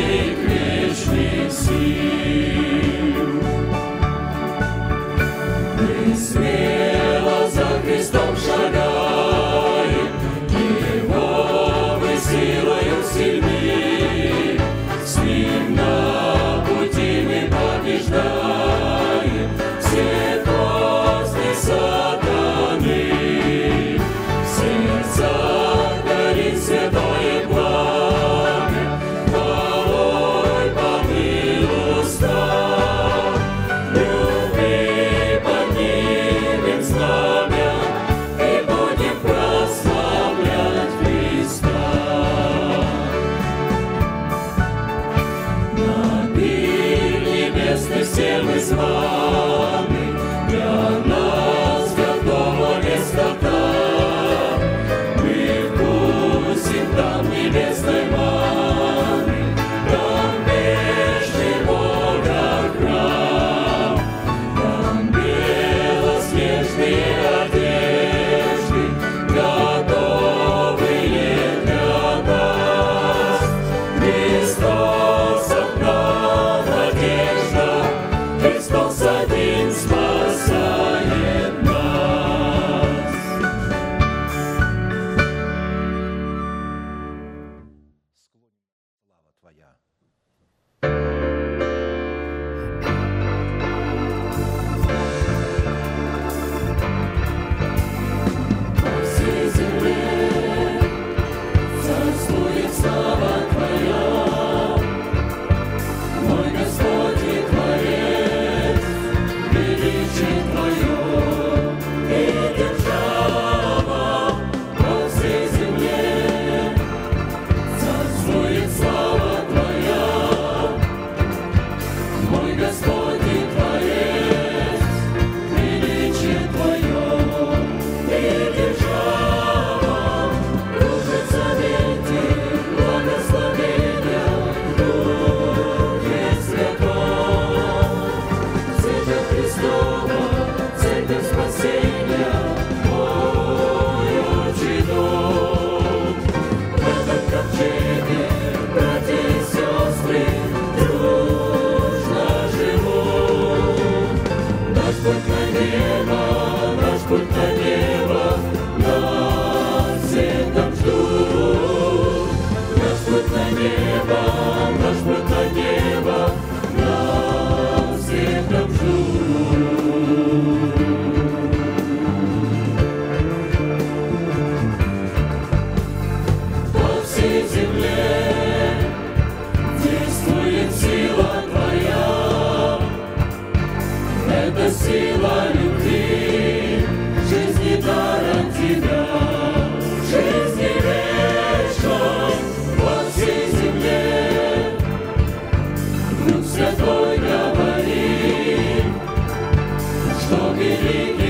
Secret we see. vive.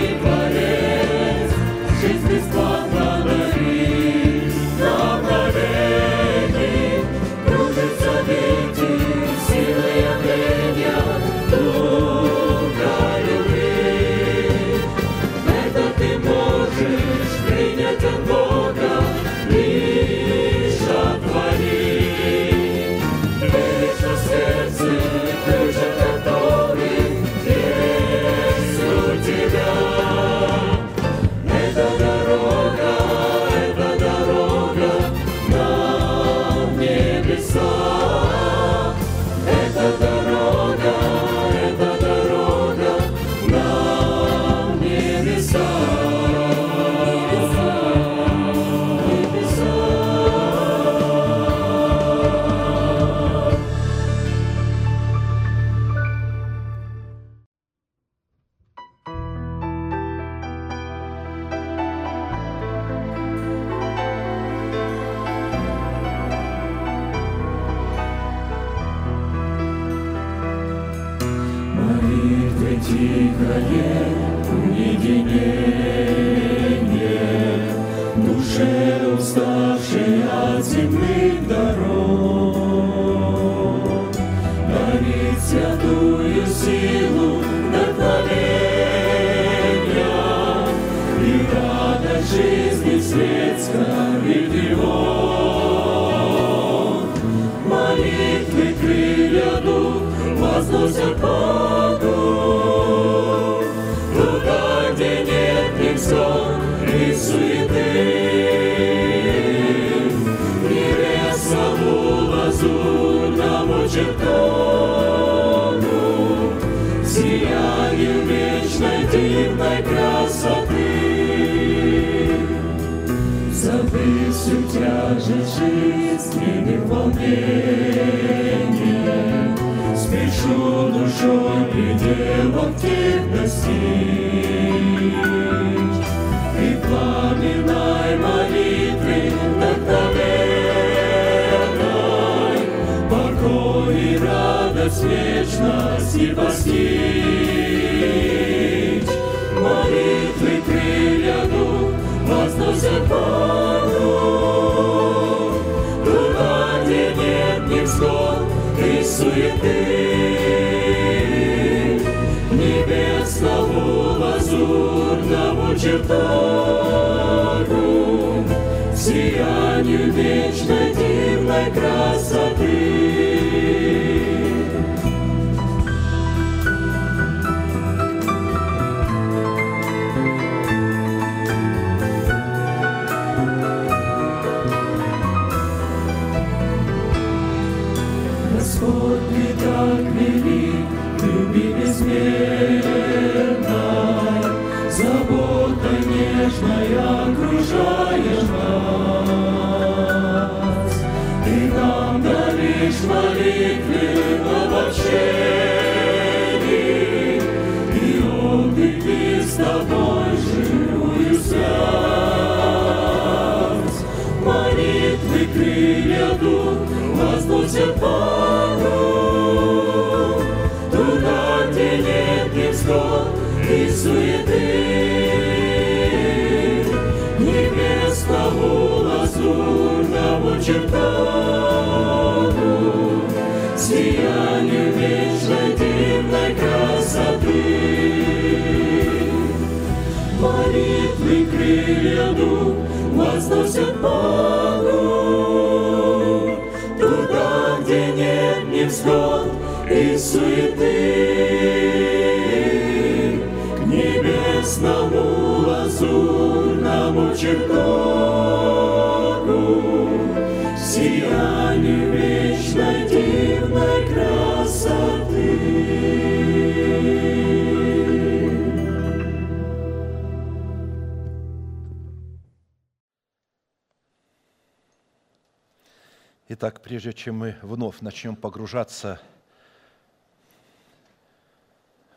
Прежде чем мы вновь начнем погружаться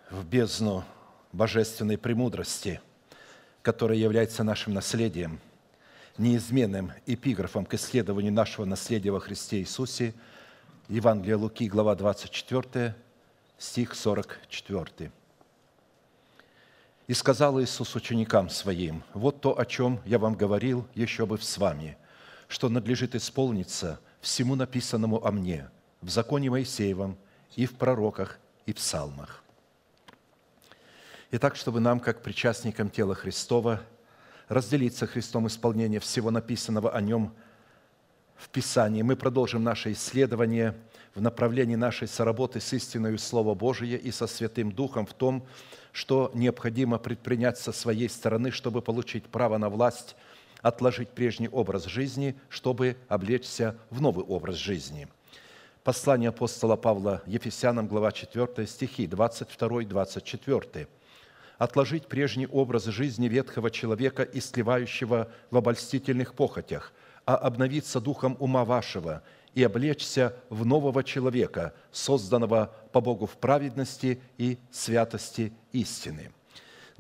в бездну божественной премудрости, которая является нашим наследием, неизменным эпиграфом к исследованию нашего наследия во Христе Иисусе, Евангелие Луки, глава 24, стих 44. «И сказал Иисус ученикам Своим, вот то, о чем я вам говорил еще бы с вами, что надлежит исполниться всему написанному о мне в законе Моисеевом и в пророках и в псалмах». Итак, чтобы нам, как причастникам тела Христова, разделиться Христом исполнение всего написанного о Нем в Писании, мы продолжим наше исследование в направлении нашей соработы с истиною Слова Божие и со Святым Духом в том, что необходимо предпринять со своей стороны, чтобы получить право на власть, отложить прежний образ жизни, чтобы облечься в новый образ жизни. Послание апостола Павла Ефесянам, глава 4, стихи 22-24 отложить прежний образ жизни ветхого человека и сливающего в обольстительных похотях, а обновиться духом ума вашего и облечься в нового человека, созданного по Богу в праведности и святости истины».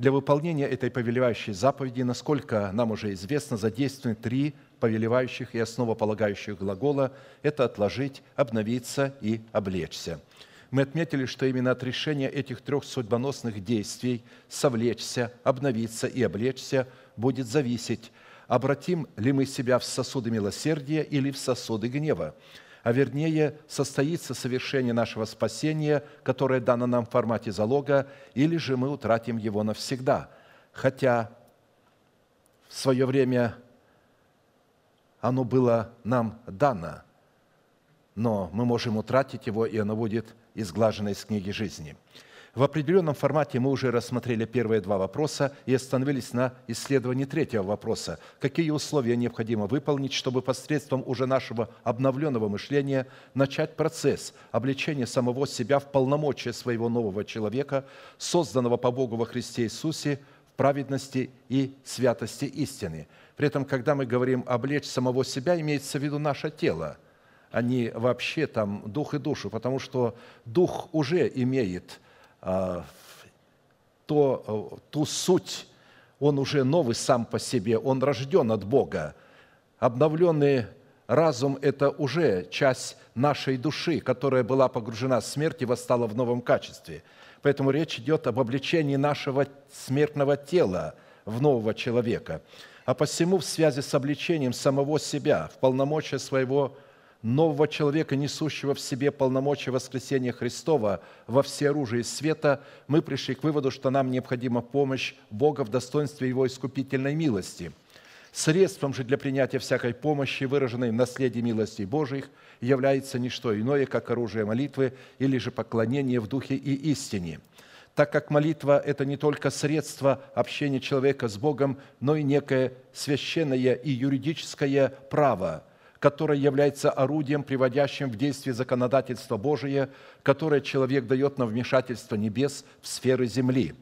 Для выполнения этой повелевающей заповеди, насколько нам уже известно, задействованы три повелевающих и основополагающих глагола – это «отложить», «обновиться» и «облечься». мы отметили, что именно от решения этих трех судьбоносных действий «совлечься», «обновиться» и «облечься» будет зависеть, обратим ли мы себя в сосуды милосердия или в сосуды гнева, а вернее состоится совершение нашего спасения, которое дано нам в формате залога, или же мы утратим его навсегда. Хотя в свое время оно было нам дано, но мы можем утратить его, и оно будет изглажено из книги жизни. В определенном формате мы уже рассмотрели первые два вопроса и остановились на исследовании третьего вопроса. Какие условия необходимо выполнить, чтобы посредством уже нашего обновленного мышления начать процесс обличения самого себя в полномочия своего нового человека, созданного по Богу во Христе Иисусе, в праведности и святости истины. При этом, когда мы говорим «облечь самого себя», имеется в виду наше тело – а не вообще там дух и душу, потому что дух уже имеет то, а, ту суть, он уже новый сам по себе, он рожден от Бога. Обновленный разум – это уже часть нашей души, которая была погружена в смерть и восстала в новом качестве. Поэтому речь идет об обличении нашего смертного тела в нового человека. А посему в связи с обличением самого себя в полномочия своего нового человека, несущего в себе полномочия воскресения Христова во все оружие света, мы пришли к выводу, что нам необходима помощь Бога в достоинстве Его искупительной милости. Средством же для принятия всякой помощи, выраженной в наследии милости Божьих, является не что иное, как оружие молитвы или же поклонение в духе и истине – так как молитва – это не только средство общения человека с Богом, но и некое священное и юридическое право – которое является орудием, приводящим в действие законодательство Божие, которое человек дает на вмешательство небес в сферы земли.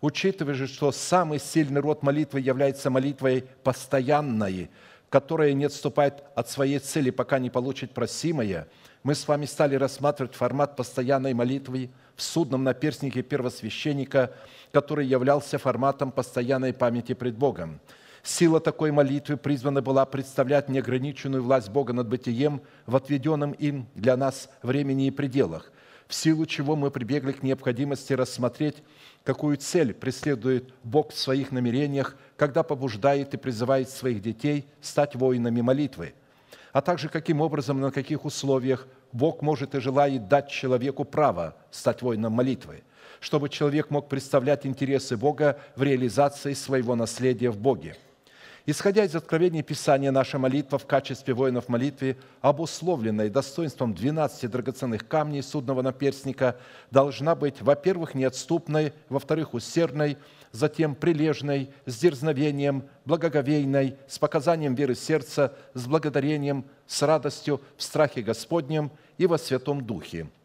Учитывая же, что самый сильный род молитвы является молитвой постоянной, которая не отступает от своей цели, пока не получит просимое, мы с вами стали рассматривать формат постоянной молитвы в судном наперстнике первосвященника, который являлся форматом постоянной памяти пред Богом – Сила такой молитвы призвана была представлять неограниченную власть Бога над бытием в отведенном им для нас времени и пределах, в силу чего мы прибегли к необходимости рассмотреть, какую цель преследует Бог в своих намерениях, когда побуждает и призывает своих детей стать воинами молитвы, а также каким образом на каких условиях Бог может и желает дать человеку право стать воином молитвы, чтобы человек мог представлять интересы Бога в реализации своего наследия в Боге – Исходя из откровения Писания, наша молитва в качестве воинов молитвы, обусловленная достоинством 12 драгоценных камней судного наперстника, должна быть, во-первых, неотступной, во-вторых, усердной, затем прилежной, с дерзновением, благоговейной, с показанием веры сердца, с благодарением, с радостью, в страхе Господнем и во Святом Духе –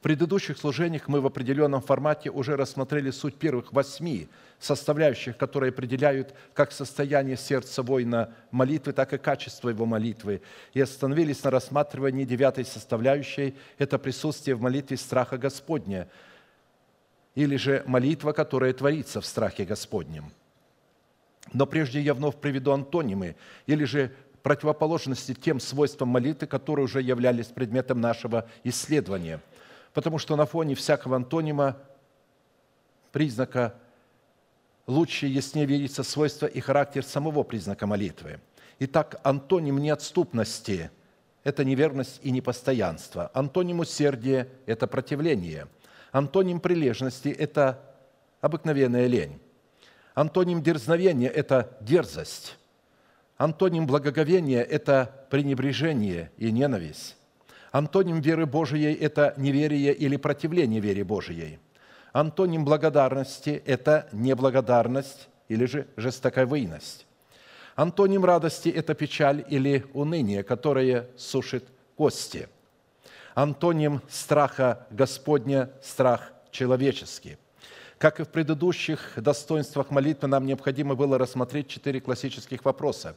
предыдущих служениях мы в определенном формате уже рассмотрели суть первых восьми составляющих, которые определяют как состояние сердца воина молитвы, так и качество его молитвы. И остановились на рассматривании девятой составляющей – это присутствие в молитве страха Господня, или же молитва, которая творится в страхе Господнем. Но прежде я вновь приведу антонимы, или же противоположности тем свойствам молитвы, которые уже являлись предметом нашего исследования – потому что на фоне всякого антонима, признака, лучше яснее видится свойство и характер самого признака молитвы. Итак, антоним неотступности – это неверность и непостоянство. Антоним усердия – это противление. Антоним прилежности – это обыкновенная лень. Антоним дерзновения – это дерзость. Антоним благоговения – это пренебрежение и ненависть. Антоним веры Божией – это неверие или противление вере Божией. Антоним благодарности – это неблагодарность или же жестоковыйность. Антоним радости – это печаль или уныние, которое сушит кости. Антоним страха Господня – страх человеческий. Как и в предыдущих достоинствах молитвы, нам необходимо было рассмотреть четыре классических вопроса.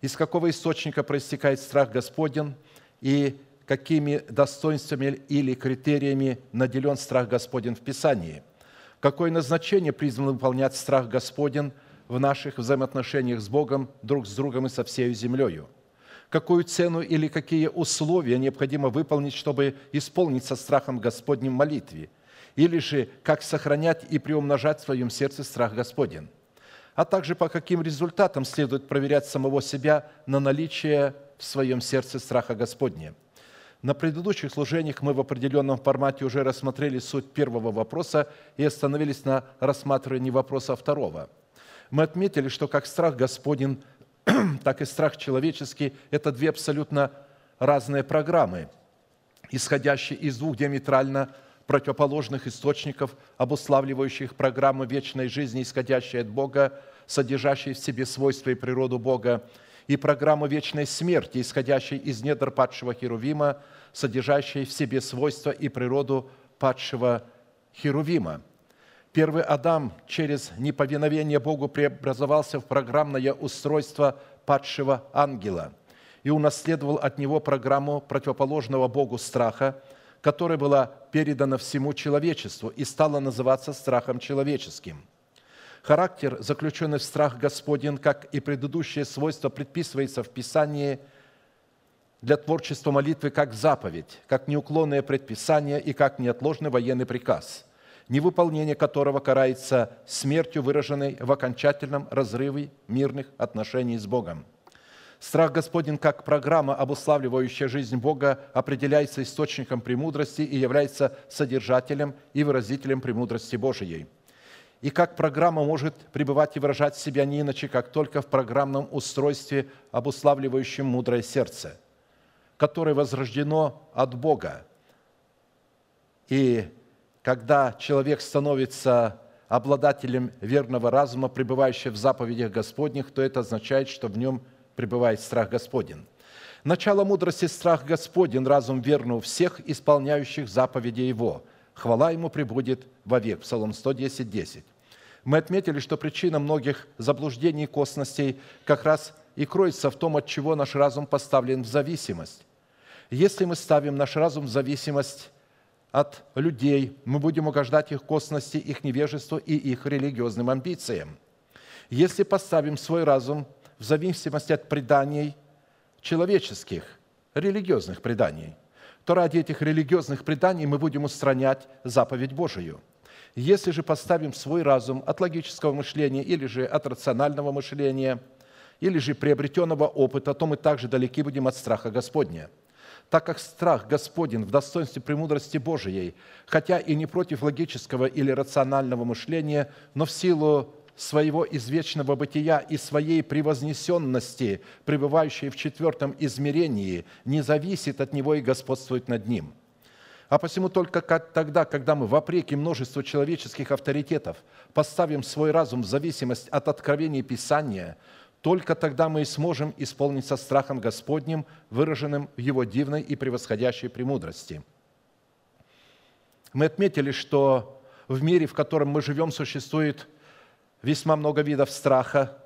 Из какого источника проистекает страх Господень и какими достоинствами или критериями наделен страх Господень в Писании, какое назначение призван выполнять страх Господень в наших взаимоотношениях с Богом, друг с другом и со всей землею, какую цену или какие условия необходимо выполнить, чтобы исполнить со страхом Господним молитве, или же как сохранять и приумножать в своем сердце страх Господень, а также по каким результатам следует проверять самого себя на наличие в своем сердце страха Господня. На предыдущих служениях мы в определенном формате уже рассмотрели суть первого вопроса и остановились на рассматривании вопроса второго. Мы отметили, что как страх Господень так и страх человеческий – это две абсолютно разные программы, исходящие из двух диаметрально противоположных источников, обуславливающих программу вечной жизни, исходящей от Бога, содержащей в себе свойства и природу Бога, и программу вечной смерти, исходящей из недр падшего Херувима, содержащей в себе свойства и природу падшего Херувима. Первый Адам через неповиновение Богу преобразовался в программное устройство падшего ангела и унаследовал от него программу противоположного Богу страха, которая была передана всему человечеству и стала называться страхом человеческим. Характер, заключенный в страх Господень, как и предыдущее свойство, предписывается в Писании для творчества молитвы как заповедь, как неуклонное предписание и как неотложный военный приказ – невыполнение которого карается смертью, выраженной в окончательном разрыве мирных отношений с Богом. Страх Господень как программа, обуславливающая жизнь Бога, определяется источником премудрости и является содержателем и выразителем премудрости Божией. И как программа может пребывать и выражать себя не иначе, как только в программном устройстве, обуславливающем мудрое сердце, которое возрождено от Бога. И когда человек становится обладателем верного разума, пребывающего в заповедях Господних, то это означает, что в нем пребывает страх Господень. Начало мудрости – страх Господень, разум верный у всех, исполняющих заповеди Его. Хвала Ему прибудет вовек. Псалом 110, 10. Мы отметили, что причина многих заблуждений и косностей как раз и кроется в том, от чего наш разум поставлен в зависимость. Если мы ставим наш разум в зависимость от людей, мы будем угождать их косности, их невежеству и их религиозным амбициям. Если поставим свой разум в зависимости от преданий человеческих, религиозных преданий, то ради этих религиозных преданий мы будем устранять заповедь Божию. Если же поставим свой разум от логического мышления или же от рационального мышления, или же приобретенного опыта, то мы также далеки будем от страха Господня – так как страх Господень в достоинстве премудрости Божией, хотя и не против логического или рационального мышления, но в силу своего извечного бытия и своей превознесенности, пребывающей в четвертом измерении, не зависит от него и господствует над ним. А посему только тогда, когда мы, вопреки множеству человеческих авторитетов, поставим свой разум в зависимость от откровений Писания – только тогда мы и сможем исполнить со страхом Господним, выраженным в Его дивной и превосходящей премудрости. Мы отметили, что в мире, в котором мы живем, существует весьма много видов страха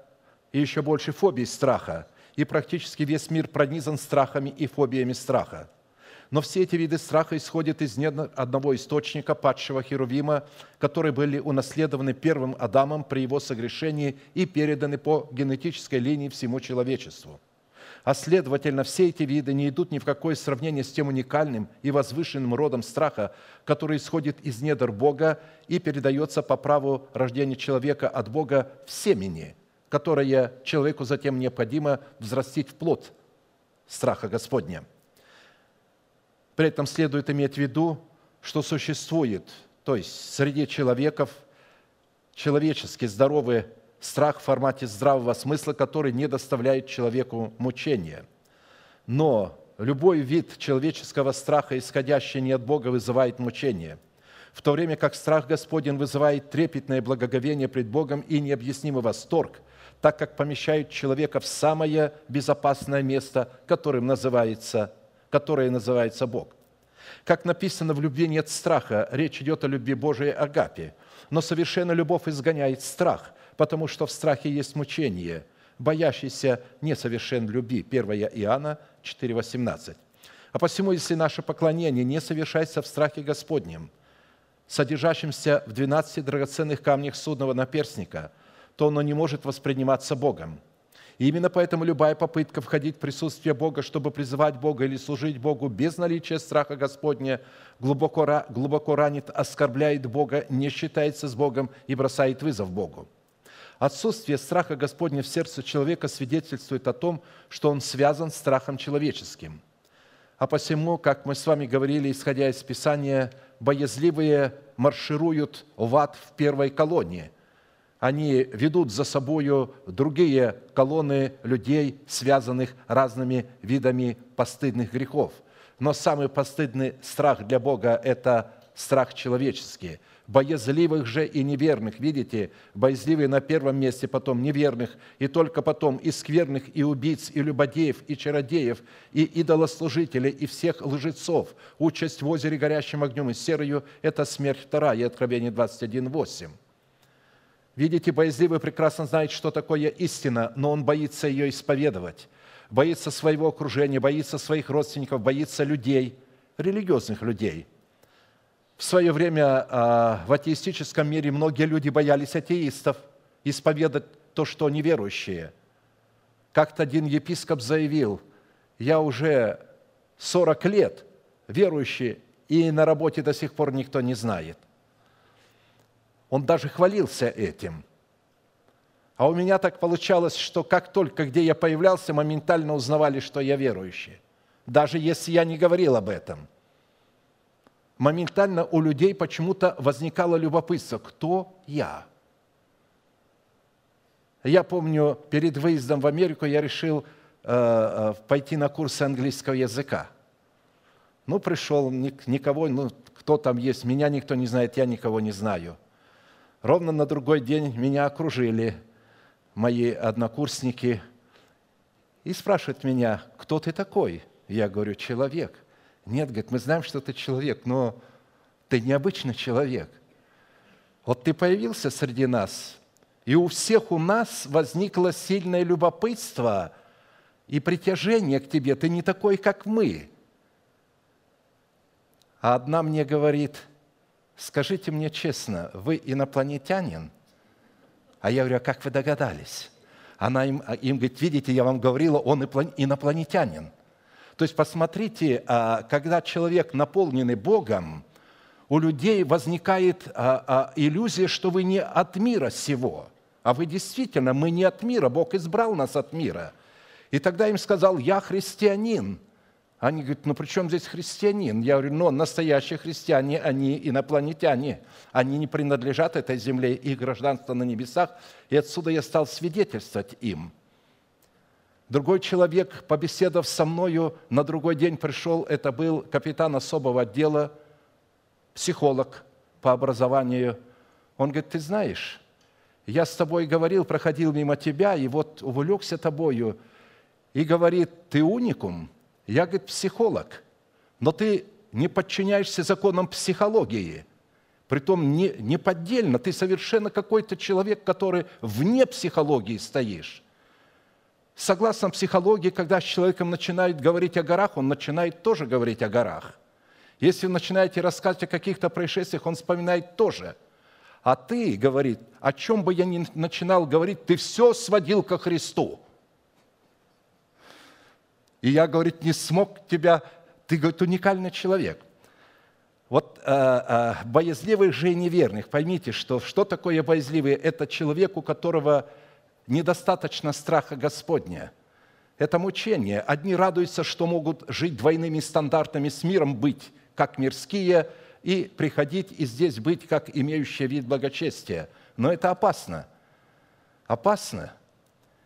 и еще больше фобий страха, и практически весь мир пронизан страхами и фобиями страха – но все эти виды страха исходят из одного источника, падшего Херувима, которые были унаследованы первым Адамом при его согрешении и переданы по генетической линии всему человечеству. А следовательно, все эти виды не идут ни в какое сравнение с тем уникальным и возвышенным родом страха, который исходит из недр Бога и передается по праву рождения человека от Бога в семени, которое человеку затем необходимо взрастить в плод страха Господня – при этом следует иметь в виду, что существует, то есть среди человеков, человеческий здоровый страх в формате здравого смысла, который не доставляет человеку мучения. Но любой вид человеческого страха, исходящий не от Бога, вызывает мучение, в то время как страх Господень вызывает трепетное благоговение пред Богом и необъяснимый восторг, так как помещает человека в самое безопасное место, которым называется которое называется Бог. Как написано, в любви нет страха, речь идет о любви Божией Агапе. Но совершенно любовь изгоняет страх, потому что в страхе есть мучение, боящийся несовершен любви. 1 Иоанна 4,18. А посему, если наше поклонение не совершается в страхе Господнем, содержащемся в 12 драгоценных камнях судного наперстника, то оно не может восприниматься Богом – И именно поэтому любая попытка входить в присутствие Бога, чтобы призывать Бога или служить Богу без наличия страха Господня, глубоко, глубоко ранит, оскорбляет Бога, не считается с Богом и бросает вызов Богу. Отсутствие страха Господня в сердце человека свидетельствует о том, что он связан с страхом человеческим. А посему, как мы с вами говорили, исходя из Писания, боязливые маршируют в ад в первой колонии – они ведут за собою другие колонны людей, связанных разными видами постыдных грехов. Но самый постыдный страх для Бога – это страх человеческий. Боязливых же и неверных, видите, боязливые на первом месте, потом неверных, и только потом и скверных, и убийц, и любодеев, и чародеев, и идолослужителей, и всех лжецов. Участь в озере горящим огнем и серою – это смерть вторая, Откровение 21, 8. Видите, боязливый прекрасно знает, что такое истина, но он боится ее исповедовать. Боится своего окружения, боится своих родственников, боится людей, религиозных людей. В свое время а, в атеистическом мире многие люди боялись атеистов исповедать то, что неверующие. Как-то один епископ заявил, я уже 40 лет верующий, и на работе до сих пор никто не знает – он даже хвалился этим. А у меня так получалось, что как только где я появлялся, моментально узнавали, что я верующий. Даже если я не говорил об этом. Моментально у людей почему-то возникало любопытство, кто я? Я помню, перед выездом в Америку я решил э, э, пойти на курсы английского языка. Ну, пришел, никого, ну, кто там есть, меня никто не знает, я никого не знаю. Ровно на другой день меня окружили мои однокурсники и спрашивают меня, кто ты такой? Я говорю, человек. Нет, говорит, мы знаем, что ты человек, но ты необычный человек. Вот ты появился среди нас, и у всех у нас возникло сильное любопытство и притяжение к тебе. Ты не такой, как мы. А одна мне говорит – скажите мне честно, вы инопланетянин? А я говорю, а как вы догадались? Она им, а им говорит, видите, я вам говорила, он инопланетянин. То есть посмотрите, а, когда человек наполненный Богом, у людей возникает а, иллюзия, что вы не от мира сего, а вы действительно, мы не от мира, Бог избрал нас от мира. И тогда им сказал, я христианин – они говорят, ну при чем здесь христианин? Я говорю, ну настоящие христиане, они инопланетяне. Они не принадлежат этой земле, их гражданство на небесах. И отсюда я стал свидетельствовать им. Другой человек, побеседовав со мною, на другой день пришел, это был капитан особого отдела, психолог по образованию. Он говорит, ты знаешь, я с тобой говорил, проходил мимо тебя, и вот увлекся тобою, и говорит, ты уникум – я, говорит, психолог, но ты не подчиняешься законам психологии. Притом не, не поддельно, ты совершенно какой-то человек, который вне психологии стоишь. Согласно психологии, когда с человеком начинают говорить о горах, он начинает тоже говорить о горах. Если вы начинаете рассказывать о каких-то происшествиях, он вспоминает тоже. А ты, говорит, о чем бы я ни начинал говорить, ты все сводил ко Христу – и я, говорит, не смог тебя, ты, говорит, уникальный человек. Вот э, э, боязливых же и неверных, поймите, что что такое боязливый? Это человек, у которого недостаточно страха Господня. Это мучение. Одни радуются, что могут жить двойными стандартами с миром, быть как мирские, и приходить и здесь быть как имеющие вид благочестия. Но это опасно. Опасно.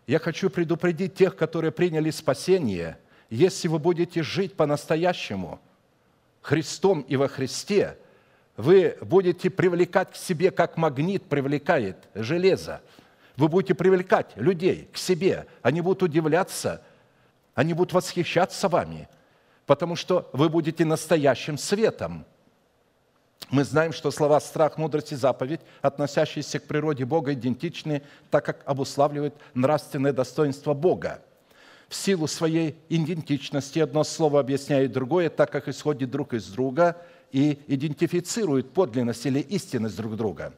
Я хочу предупредить тех, которые приняли спасение – если вы будете жить по-настоящему Христом и во Христе, вы будете привлекать к себе, как магнит привлекает железо. Вы будете привлекать людей к себе. Они будут удивляться, они будут восхищаться вами, потому что вы будете настоящим светом. Мы знаем, что слова «страх», «мудрость» и «заповедь», относящиеся к природе Бога, идентичны, так как обуславливают нравственное достоинство Бога – в силу своей идентичности одно слово объясняет другое, так как исходит друг из друга и идентифицирует подлинность или истинность друг друга.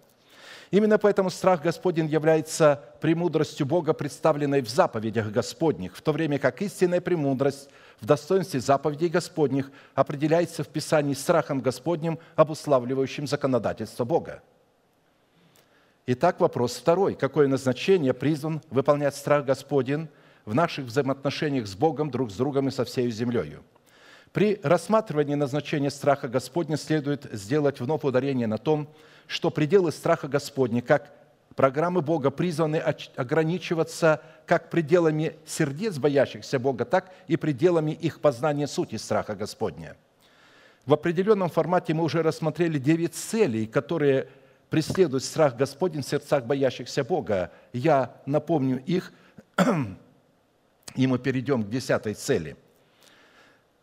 Именно поэтому страх Господень является премудростью Бога, представленной в заповедях Господних, в то время как истинная премудрость в достоинстве заповедей Господних определяется в Писании страхом Господним, обуславливающим законодательство Бога. Итак, вопрос второй. Какое назначение призван выполнять страх Господень в наших взаимоотношениях с Богом, друг с другом и со всей землей? При рассматривании назначения страха Господня следует сделать вновь ударение на том, что пределы страха Господня, как программы Бога, призваны ограничиваться как пределами сердец боящихся Бога, так и пределами их познания сути страха Господня. В определенном формате мы уже рассмотрели девять целей, которые преследует страх Господень в сердцах боящихся Бога. Я напомню их, и мы перейдем к десятой цели –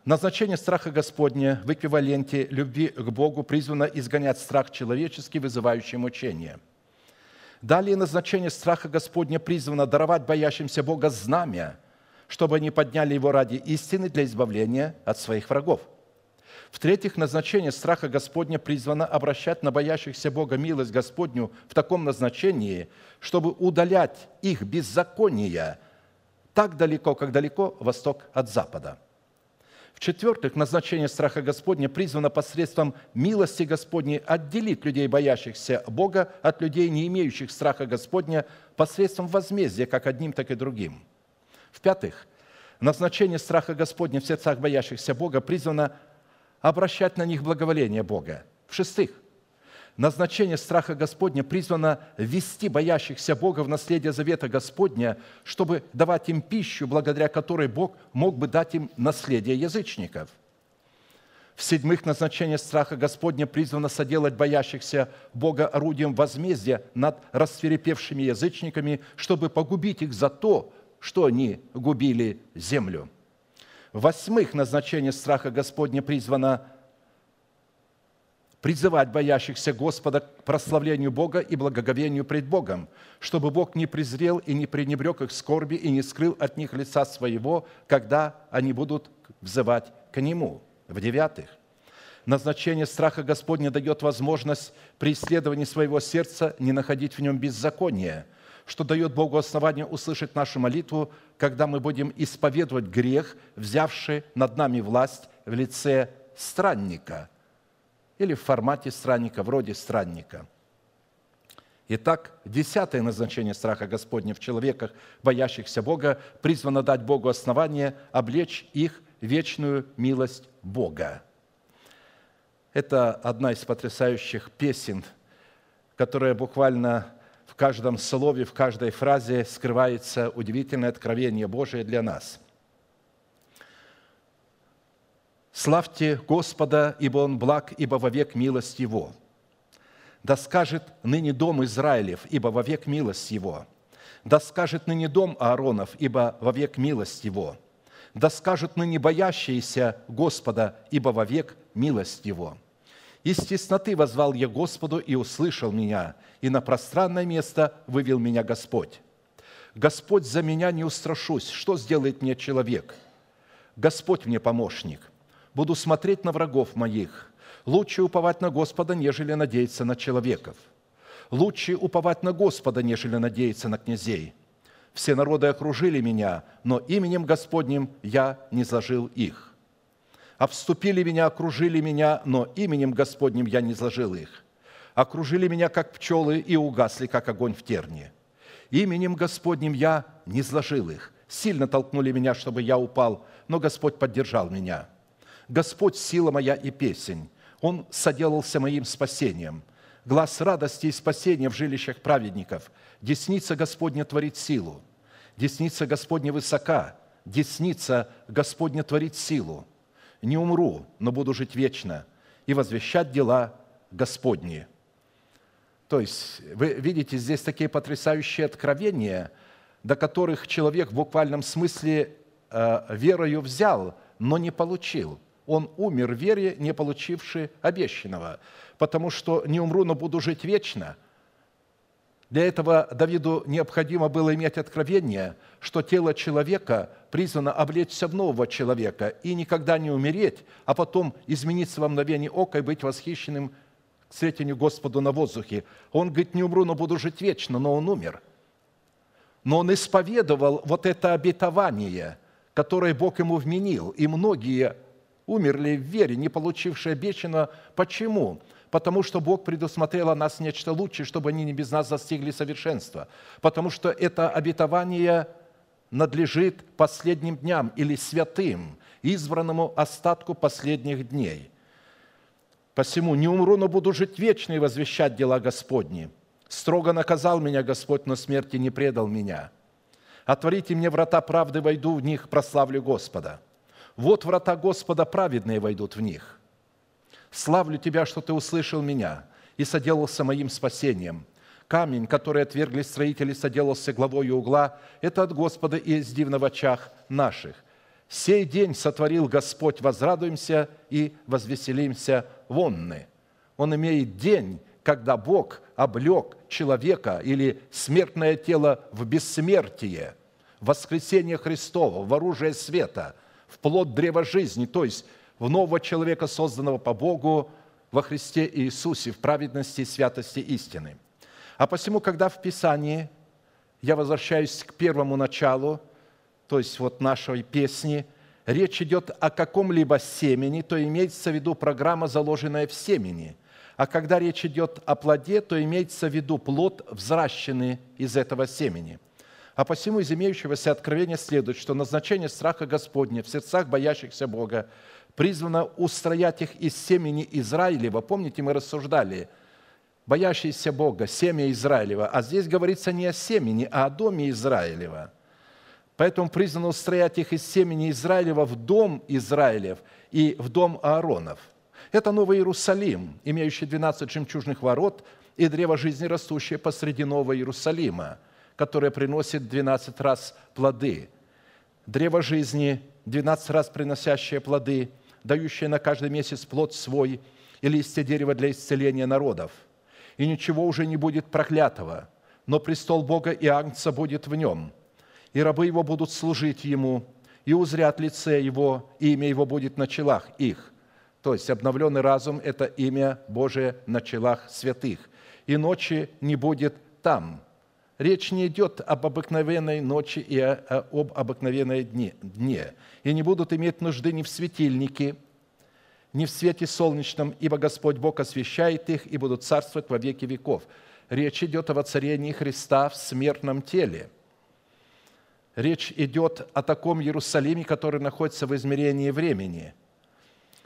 Назначение страха Господня в эквиваленте любви к Богу призвано изгонять страх человеческий, вызывающий мучение. Далее назначение страха Господня призвано даровать боящимся Бога знамя, чтобы они подняли его ради истины для избавления от своих врагов. В-третьих, назначение страха Господня призвано обращать на боящихся Бога милость Господню в таком назначении, чтобы удалять их беззакония так далеко, как далеко восток от запада – в-четвертых, назначение страха Господня призвано посредством милости Господней отделить людей, боящихся Бога, от людей, не имеющих страха Господня, посредством возмездия как одним, так и другим. В-пятых, назначение страха Господня в сердцах боящихся Бога призвано обращать на них благоволение Бога. В-шестых, назначение страха Господня призвано ввести боящихся Бога в наследие завета Господня, чтобы давать им пищу, благодаря которой Бог мог бы дать им наследие язычников. В-седьмых, назначение страха Господня призвано соделать боящихся Бога орудием возмездия над расферепевшими язычниками, чтобы погубить их за то, что они губили землю. В-восьмых, назначение страха Господня призвано призывать боящихся Господа к прославлению Бога и благоговению пред Богом, чтобы Бог не презрел и не пренебрег их скорби и не скрыл от них лица своего, когда они будут взывать к Нему. В-девятых, назначение страха Господня дает возможность при исследовании своего сердца не находить в нем беззакония, что дает Богу основание услышать нашу молитву, когда мы будем исповедовать грех, взявший над нами власть в лице странника – или в формате странника, вроде странника. Итак, десятое назначение страха Господня в человеках, боящихся Бога, призвано дать Богу основание облечь их вечную милость Бога. Это одна из потрясающих песен, которая буквально в каждом слове, в каждой фразе скрывается удивительное откровение Божие для нас – Славьте Господа, ибо Он благ, ибо вовек милость Его. Да скажет ныне дом Израилев, ибо вовек милость Его. Да скажет ныне дом Ааронов, ибо вовек милость Его. Да скажут ныне боящиеся Господа, ибо вовек милость Его. Из тесноты возвал я Господу и услышал меня, и на пространное место вывел меня Господь. Господь за меня не устрашусь, что сделает мне человек? Господь мне помощник – буду смотреть на врагов моих. Лучше уповать на Господа, нежели надеяться на человеков. Лучше уповать на Господа, нежели надеяться на князей. Все народы окружили меня, но именем Господним я не зажил их. Обступили меня, окружили меня, но именем Господним я не зажил их. Окружили меня, как пчелы, и угасли, как огонь в терне. Именем Господним я не зложил их. Сильно толкнули меня, чтобы я упал, но Господь поддержал меня – Господь – сила моя и песень. Он соделался моим спасением. Глаз радости и спасения в жилищах праведников. Десница Господня творит силу. Десница Господня высока. Десница Господня творит силу. Не умру, но буду жить вечно и возвещать дела Господни. То есть, вы видите, здесь такие потрясающие откровения, до которых человек в буквальном смысле э, верою взял, но не получил – он умер в вере, не получивший обещанного, потому что не умру, но буду жить вечно. Для этого Давиду необходимо было иметь откровение, что тело человека призвано облечься в нового человека и никогда не умереть, а потом измениться во мгновение ока и быть восхищенным к встретению Господу на воздухе. Он говорит, не умру, но буду жить вечно, но он умер. Но он исповедовал вот это обетование, которое Бог ему вменил. И многие умерли в вере, не получившие обещанного. Почему? Потому что Бог предусмотрел о нас нечто лучшее, чтобы они не без нас достигли совершенства. Потому что это обетование надлежит последним дням или святым, избранному остатку последних дней. Посему не умру, но буду жить вечно и возвещать дела Господни. Строго наказал меня Господь, но смерти не предал меня. Отворите мне врата правды, войду в них, прославлю Господа. Вот врата Господа праведные войдут в них. Славлю Тебя, что Ты услышал меня и соделался моим спасением. Камень, который отвергли строители, соделался главой угла. Это от Господа и из дивно в очах наших. Сей день сотворил Господь, возрадуемся и возвеселимся вонны. Он имеет день, когда Бог облег человека или смертное тело в бессмертие, в воскресение Христова, в оружие света, плод древа жизни, то есть в нового человека, созданного по Богу во Христе Иисусе, в праведности и святости истины. А посему, когда в Писании, я возвращаюсь к первому началу, то есть вот нашей песни, речь идет о каком-либо семени, то имеется в виду программа, заложенная в семени. А когда речь идет о плоде, то имеется в виду плод, взращенный из этого семени. А посему из имеющегося откровения следует, что назначение страха Господня в сердцах боящихся Бога призвано устроять их из семени Израилева. Помните, мы рассуждали, боящиеся Бога, семя Израилева. А здесь говорится не о семени, а о доме Израилева. Поэтому призвано устроять их из семени Израилева в дом Израилев и в дом Ааронов. Это Новый Иерусалим, имеющий 12 жемчужных ворот и древо жизни, растущее посреди Нового Иерусалима, которое приносит 12 раз плоды. Древо жизни, 12 раз приносящее плоды – дающее на каждый месяц плод свой, и листья дерева для исцеления народов. И ничего уже не будет проклятого, но престол Бога и Агнца будет в нем, и рабы его будут служить ему, и узрят лице его, и имя его будет на челах их». То есть обновленный разум – это имя Божие на челах святых. «И ночи не будет там». Речь не идет об обыкновенной ночи и об обыкновенной дне, и не будут иметь нужды ни в светильнике, ни в свете солнечном, ибо Господь Бог освящает их и будут царствовать во веки веков. Речь идет о воцарении Христа в смертном теле. Речь идет о таком Иерусалиме, который находится в измерении времени.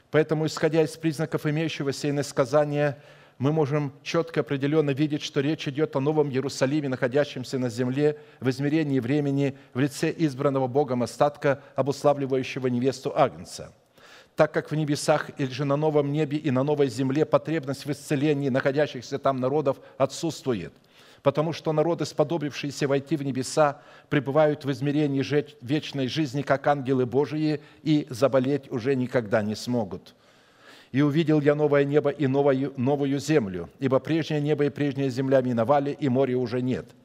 Поэтому, исходя из признаков имеющегося иносказания, мы можем четко определенно видеть, что речь идет о новом Иерусалиме, находящемся на земле в измерении времени в лице избранного Богом остатка, обуславливающего невесту Агнца – так как в небесах или же на новом небе и на новой земле потребность в исцелении находящихся там народов отсутствует, потому что народы, сподобившиеся войти в небеса, пребывают в измерении вечной жизни, как ангелы Божии, и заболеть уже никогда не смогут. И увидел я новое небо и новую, новую землю, ибо прежнее небо и прежняя земля миновали, и моря уже нет –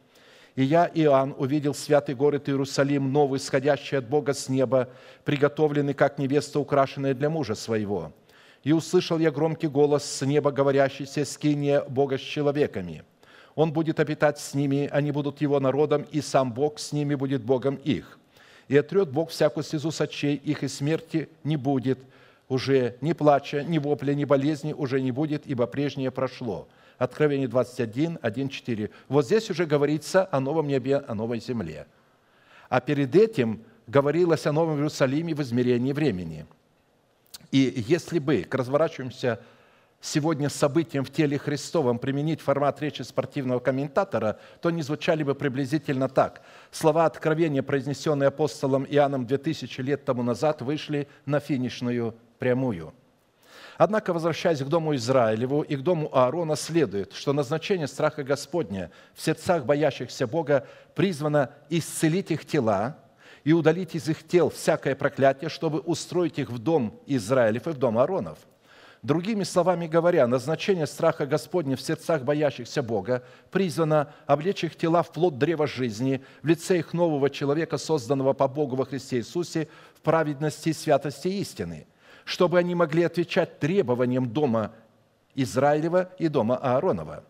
и я, Иоанн, увидел святый город Иерусалим, новый, сходящий от Бога с неба, приготовленный, как невеста, украшенная для мужа своего. И услышал я громкий голос с неба, говорящийся, «Скиния Бога с человеками». Он будет обитать с ними, они будут его народом, и сам Бог с ними будет Богом их. И отрет Бог всякую слезу с очей их, и смерти не будет уже ни плача, ни вопля, ни болезни уже не будет, ибо прежнее прошло». Откровение 21, 1, 4. Вот здесь уже говорится о новом небе, о новой земле. А перед этим говорилось о Новом Иерусалиме в измерении времени. И если бы, к разворачиваемся сегодня событиям в теле Христовом применить формат речи спортивного комментатора, то они звучали бы приблизительно так. Слова откровения, произнесенные апостолом Иоанном 2000 лет тому назад, вышли на финишную прямую – Однако, возвращаясь к дому Израилеву и к дому Аарона, следует, что назначение страха Господня в сердцах боящихся Бога призвано исцелить их тела и удалить из их тел всякое проклятие, чтобы устроить их в дом Израилев и в дом Ааронов. Другими словами говоря, назначение страха Господня в сердцах боящихся Бога призвано облечь их тела в плод древа жизни, в лице их нового человека, созданного по Богу во Христе Иисусе, в праведности, святости истины – чтобы они могли отвечать требованиям дома Израилева и дома Ааронова.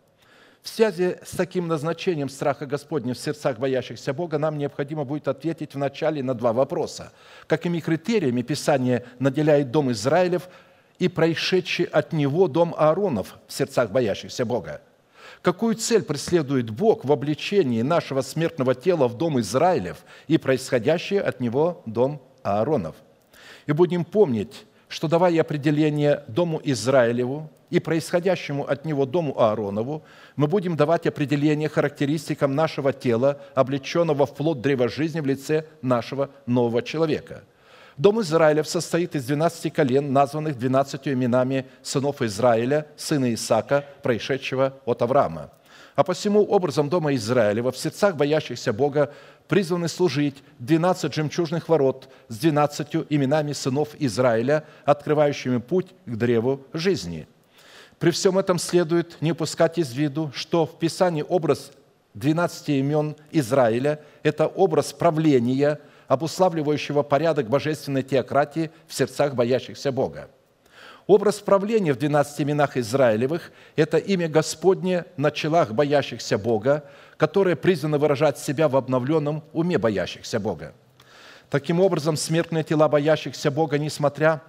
В связи с таким назначением страха Господня в сердцах боящихся Бога нам необходимо будет ответить вначале на два вопроса. Какими критериями Писание наделяет дом Израилев и происшедший от него дом Ааронов в сердцах боящихся Бога? Какую цель преследует Бог в обличении нашего смертного тела в дом Израилев и происходящий от него дом Ааронов? И будем помнить, что давая определение дому Израилеву и происходящему от него дому Ааронову, мы будем давать определение характеристикам нашего тела, облеченного в плод древа жизни в лице нашего нового человека – Дом Израилев состоит из 12 колен, названных 12 именами сынов Израиля, сына Исаака, происшедшего от Авраама. А посему образом Дома Израилева в сердцах боящихся Бога призваны служить 12 жемчужных ворот с 12 именами сынов Израиля, открывающими путь к древу жизни. При всем этом следует не упускать из виду, что в Писании образ 12 имен Израиля – это образ правления – обуславливающего порядок божественной теократии в сердцах боящихся Бога. Образ правления в 12 именах Израилевых – это имя Господне на челах боящихся Бога, которое призвано выражать себя в обновленном уме боящихся Бога. Таким образом, смертные тела боящихся Бога, несмотря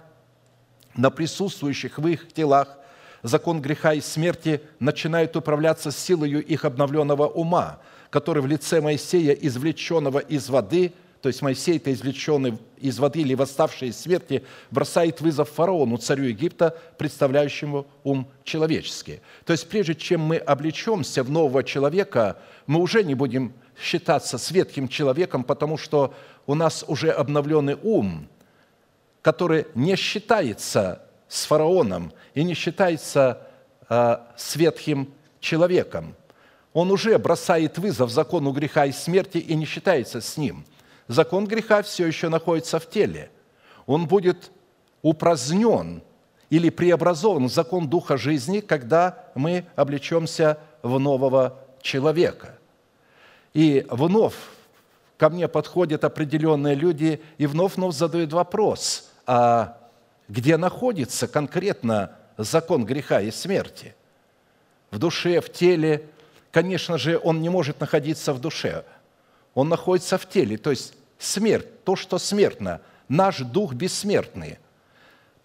на присутствующих в их телах закон греха и смерти, начинают управляться силою их обновленного ума, который в лице Моисея, извлеченного из воды – то есть Моисей, это извлеченный из воды или восставший из смерти, бросает вызов фараону, царю Египта, представляющему ум человеческий. То есть прежде чем мы облечемся в нового человека, мы уже не будем считаться светким человеком, потому что у нас уже обновленный ум, который не считается с фараоном и не считается э, светким человеком. Он уже бросает вызов закону греха и смерти и не считается с ним – закон греха все еще находится в теле. Он будет упразднен или преобразован в закон Духа жизни, когда мы облечемся в нового человека. И вновь ко мне подходят определенные люди и вновь-вновь задают вопрос, а где находится конкретно закон греха и смерти? В душе, в теле? Конечно же, он не может находиться в душе. Он находится в теле. То есть смерть, то, что смертно, наш дух бессмертный.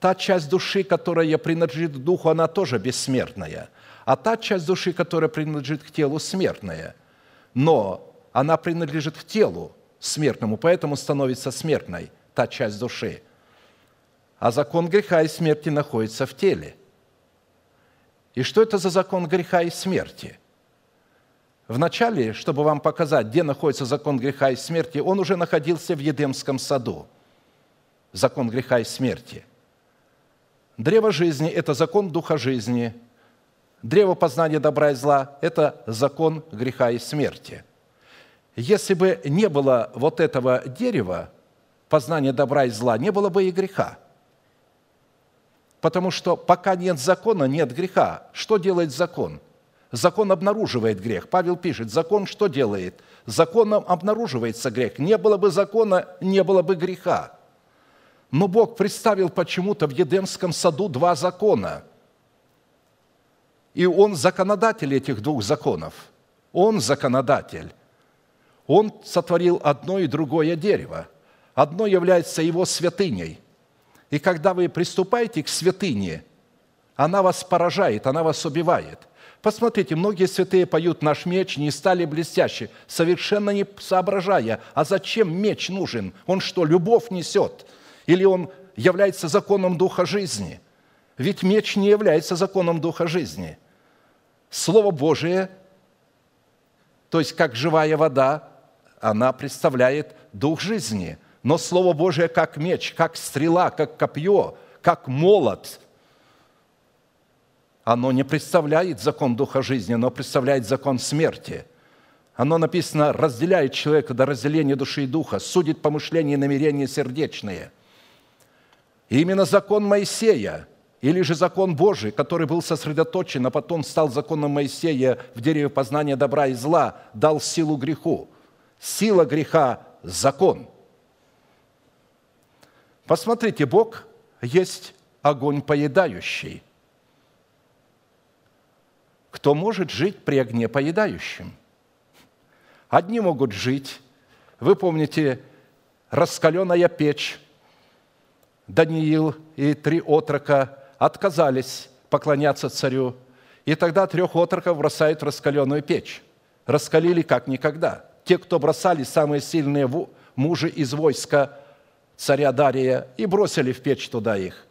Та часть души, которая принадлежит духу, она тоже бессмертная. А та часть души, которая принадлежит к телу, смертная. Но она принадлежит к телу смертному, поэтому становится смертной та часть души. А закон греха и смерти находится в теле. И что это за закон греха и смерти – Вначале, чтобы вам показать, где находится закон греха и смерти, он уже находился в Едемском саду. Закон греха и смерти. Древо жизни – это закон духа жизни. Древо познания добра и зла – это закон греха и смерти. Если бы не было вот этого дерева, познания добра и зла, не было бы и греха. Потому что пока нет закона, нет греха. Что делает закон – Закон обнаруживает грех. Павел пишет, закон что делает? Законом обнаруживается грех. Не было бы закона, не было бы греха. Но Бог представил почему-то в Едемском саду два закона. И Он законодатель этих двух законов. Он законодатель. Он сотворил одно и другое дерево. Одно является Его святыней. И когда вы приступаете к святыне, она вас поражает, она вас убивает – Посмотрите, многие святые поют «Наш меч не стали блестящие», совершенно не соображая, а зачем меч нужен? Он что, любовь несет? Или он является законом Духа жизни? Ведь меч не является законом Духа жизни. Слово Божие, то есть как живая вода, она представляет Дух жизни. Но Слово Божие как меч, как стрела, как копье, как молот – оно не представляет закон Духа жизни, оно представляет закон смерти. Оно написано, разделяет человека до разделения души и духа, судит помышления и намерения сердечные. И именно закон Моисея, или же закон Божий, который был сосредоточен, а потом стал законом Моисея в дереве познания добра и зла, дал силу греху. Сила греха – закон. Посмотрите, Бог есть огонь поедающий – кто может жить при огне поедающем. Одни могут жить, вы помните, раскаленная печь, Даниил и три отрока отказались поклоняться царю, и тогда трех отроков бросают в раскаленную печь. Раскалили как никогда. Те, кто бросали самые сильные мужи из войска царя Дария, и бросили в печь туда их.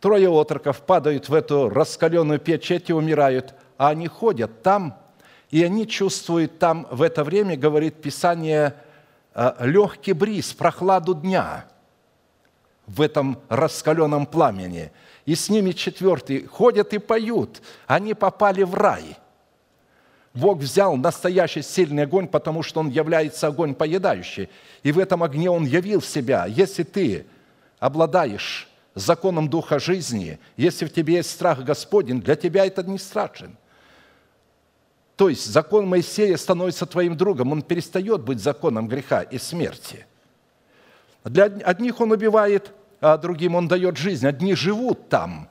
Трое отроков падают в эту раскаленную печь, эти умирают, а они ходят там, и они чувствуют там в это время, говорит Писание, э, легкий бриз, прохладу дня в этом раскаленном пламени. И с ними четвертый ходят и поют. Они попали в рай. Бог взял настоящий сильный огонь, потому что он является огонь поедающий. И в этом огне он явил себя. Если ты обладаешь законом Духа жизни, если в тебе есть страх Господень, для тебя это не страшен – то есть закон Моисея становится твоим другом, он перестает быть законом греха и смерти. Для одних он убивает, а другим он дает жизнь. Одни живут там.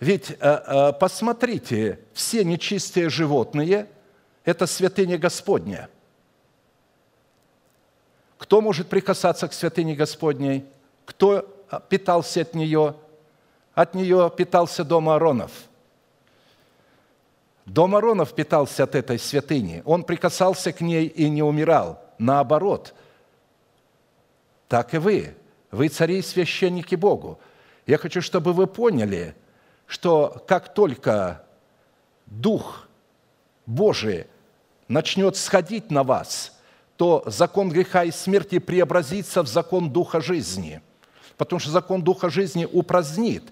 Ведь э, э, посмотрите, все нечистые животные – это святыня Господня. Кто может прикасаться к святыне Господней? Кто питался от нее? От нее питался дом Ааронов – Дом Аронов питался от этой святыни. Он прикасался к ней и не умирал. Наоборот, так и вы. Вы цари и священники Богу. Я хочу, чтобы вы поняли, что как только Дух Божий начнет сходить на вас, то закон греха и смерти преобразится в закон Духа жизни. Потому что закон Духа жизни упразднит.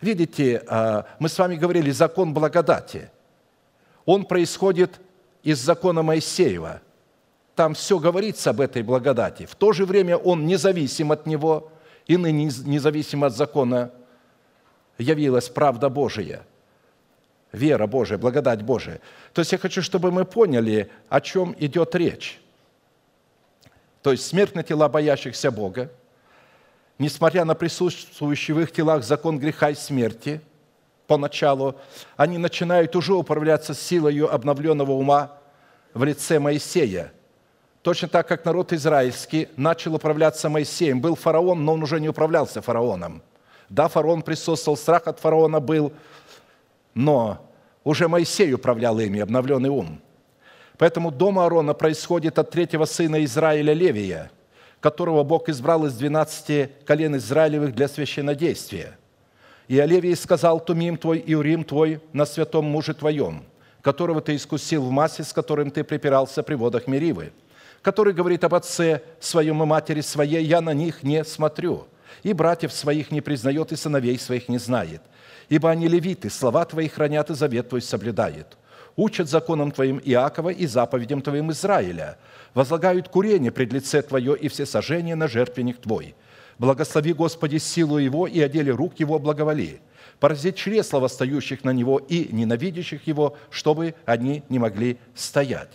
Видите, а, мы с вами говорили, закон благодати – он происходит из закона Моисеева. Там все говорится об этой благодати. В то же время он независим от него, и ныне независим от закона явилась правда Божия, вера Божия, благодать Божия. То есть я хочу, чтобы мы поняли, о чем идет речь. То есть смерть на тела боящихся Бога, несмотря на присутствующий в их телах закон греха и смерти – поначалу, они начинают уже управляться силой обновленного ума в лице Моисея. Точно так, как народ израильский начал управляться Моисеем. Был фараон, но он уже не управлялся фараоном. Да, фараон присутствовал, страх от фараона был, но уже Моисей управлял ими, обновленный ум. Поэтому дом Аарона происходит от третьего сына Израиля Левия, которого Бог избрал из 12 колен Израилевых для священнодействия – и о сказал Тумим твой и Урим твой на святом муже твоем, которого ты искусил в массе, с которым ты припирался при водах Меривы, который говорит об отце своем и матери своей, я на них не смотрю, и братьев своих не признает, и сыновей своих не знает. Ибо они левиты, слова твои хранят, и завет твой соблюдают. Учат законам твоим Иакова и заповедям твоим Израиля, возлагают курение пред лице твое и все сожжения на жертвенник твой – Благослови, Господи, силу Его и одели рук Его благоволи. Порази чресла восстающих на Него и ненавидящих Его, чтобы они не могли стоять.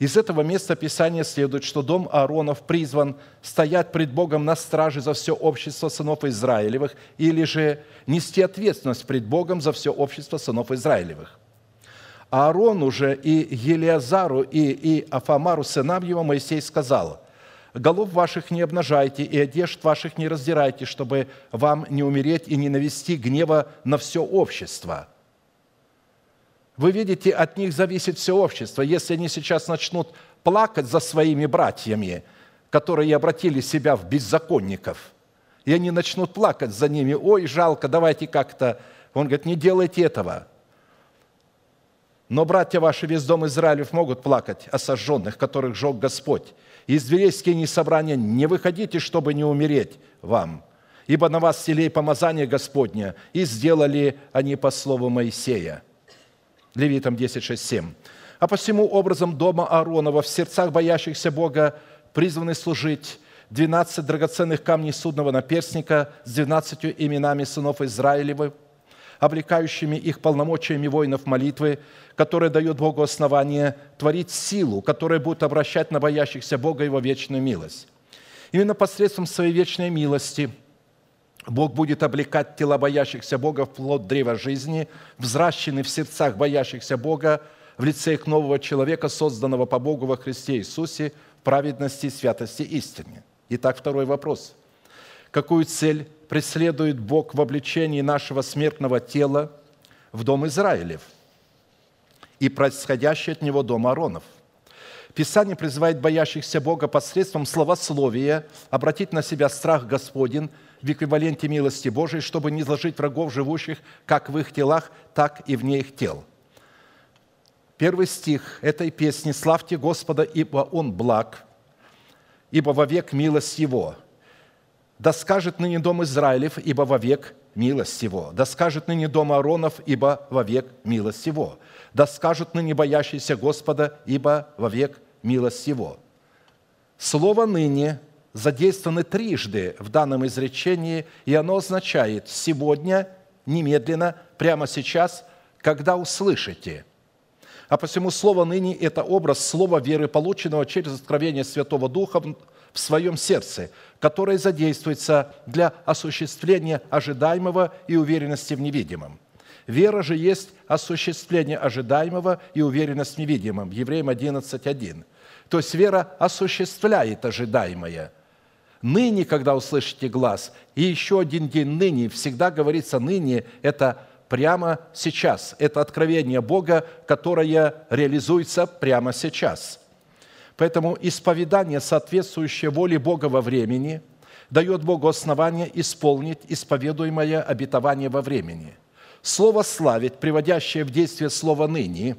Из этого места Писания следует, что дом Ааронов призван стоять пред Богом на страже за все общество сынов Израилевых или же нести ответственность пред Богом за все общество сынов Израилевых. Аарону же и Елиазару и, и Афамару сынам его Моисей сказал – голов ваших не обнажайте и одежд ваших не раздирайте, чтобы вам не умереть и не навести гнева на все общество». Вы видите, от них зависит все общество. Если они сейчас начнут плакать за своими братьями, которые обратили себя в беззаконников, и они начнут плакать за ними, ой, жалко, давайте как-то. Он говорит, не делайте этого. Но братья ваши, весь дом Израилев могут плакать о сожженных, которых жег Господь из дверей скини собрания не выходите, чтобы не умереть вам, ибо на вас селей помазание Господня, и сделали они по слову Моисея». Левитам 10, 6, 7. «А посему образом дома Ааронова в сердцах боящихся Бога призваны служить 12 драгоценных камней судного наперстника с 12 именами сынов Израилевых, облекающими их полномочиями воинов молитвы, которая дает Богу основание творить силу, которая будет обращать на боящихся Бога Его вечную милость. Именно посредством своей вечной милости Бог будет облекать тела боящихся Бога в плод древа жизни, взращенный в сердцах боящихся Бога в лице их нового человека, созданного по Богу во Христе Иисусе, в праведности, святости, истине. Итак, второй вопрос. Какую цель преследует Бог в обличении нашего смертного тела в дом Израилев и происходящий от него дом Аронов? Писание призывает боящихся Бога посредством словословия обратить на себя страх Господень в эквиваленте милости Божией, чтобы не изложить врагов, живущих как в их телах, так и вне их тел. Первый стих этой песни «Славьте Господа, ибо Он благ, ибо вовек милость Его». «Да скажет ныне дом Израилев, ибо вовек милость Его. Да скажет ныне дом Ааронов, ибо вовек милость Его. Да скажут ныне боящиеся Господа, ибо вовек милость Его». Слово «ныне» задействованы трижды в данном изречении, и оно означает «сегодня», «немедленно», «прямо сейчас», «когда услышите». А посему слово «ныне» – это образ слова веры, полученного через откровение Святого Духа в своем сердце, которое задействуется для осуществления ожидаемого и уверенности в невидимом. Вера же есть осуществление ожидаемого и уверенность в невидимом. Евреям 11.1. То есть вера осуществляет ожидаемое. Ныне, когда услышите глаз, и еще один день ныне, всегда говорится ныне, это прямо сейчас. Это откровение Бога, которое реализуется прямо сейчас. Поэтому исповедание, соответствующее воле Бога во времени, дает Богу основание исполнить исповедуемое обетование во времени. Слово «славить», приводящее в действие слово «ныне»,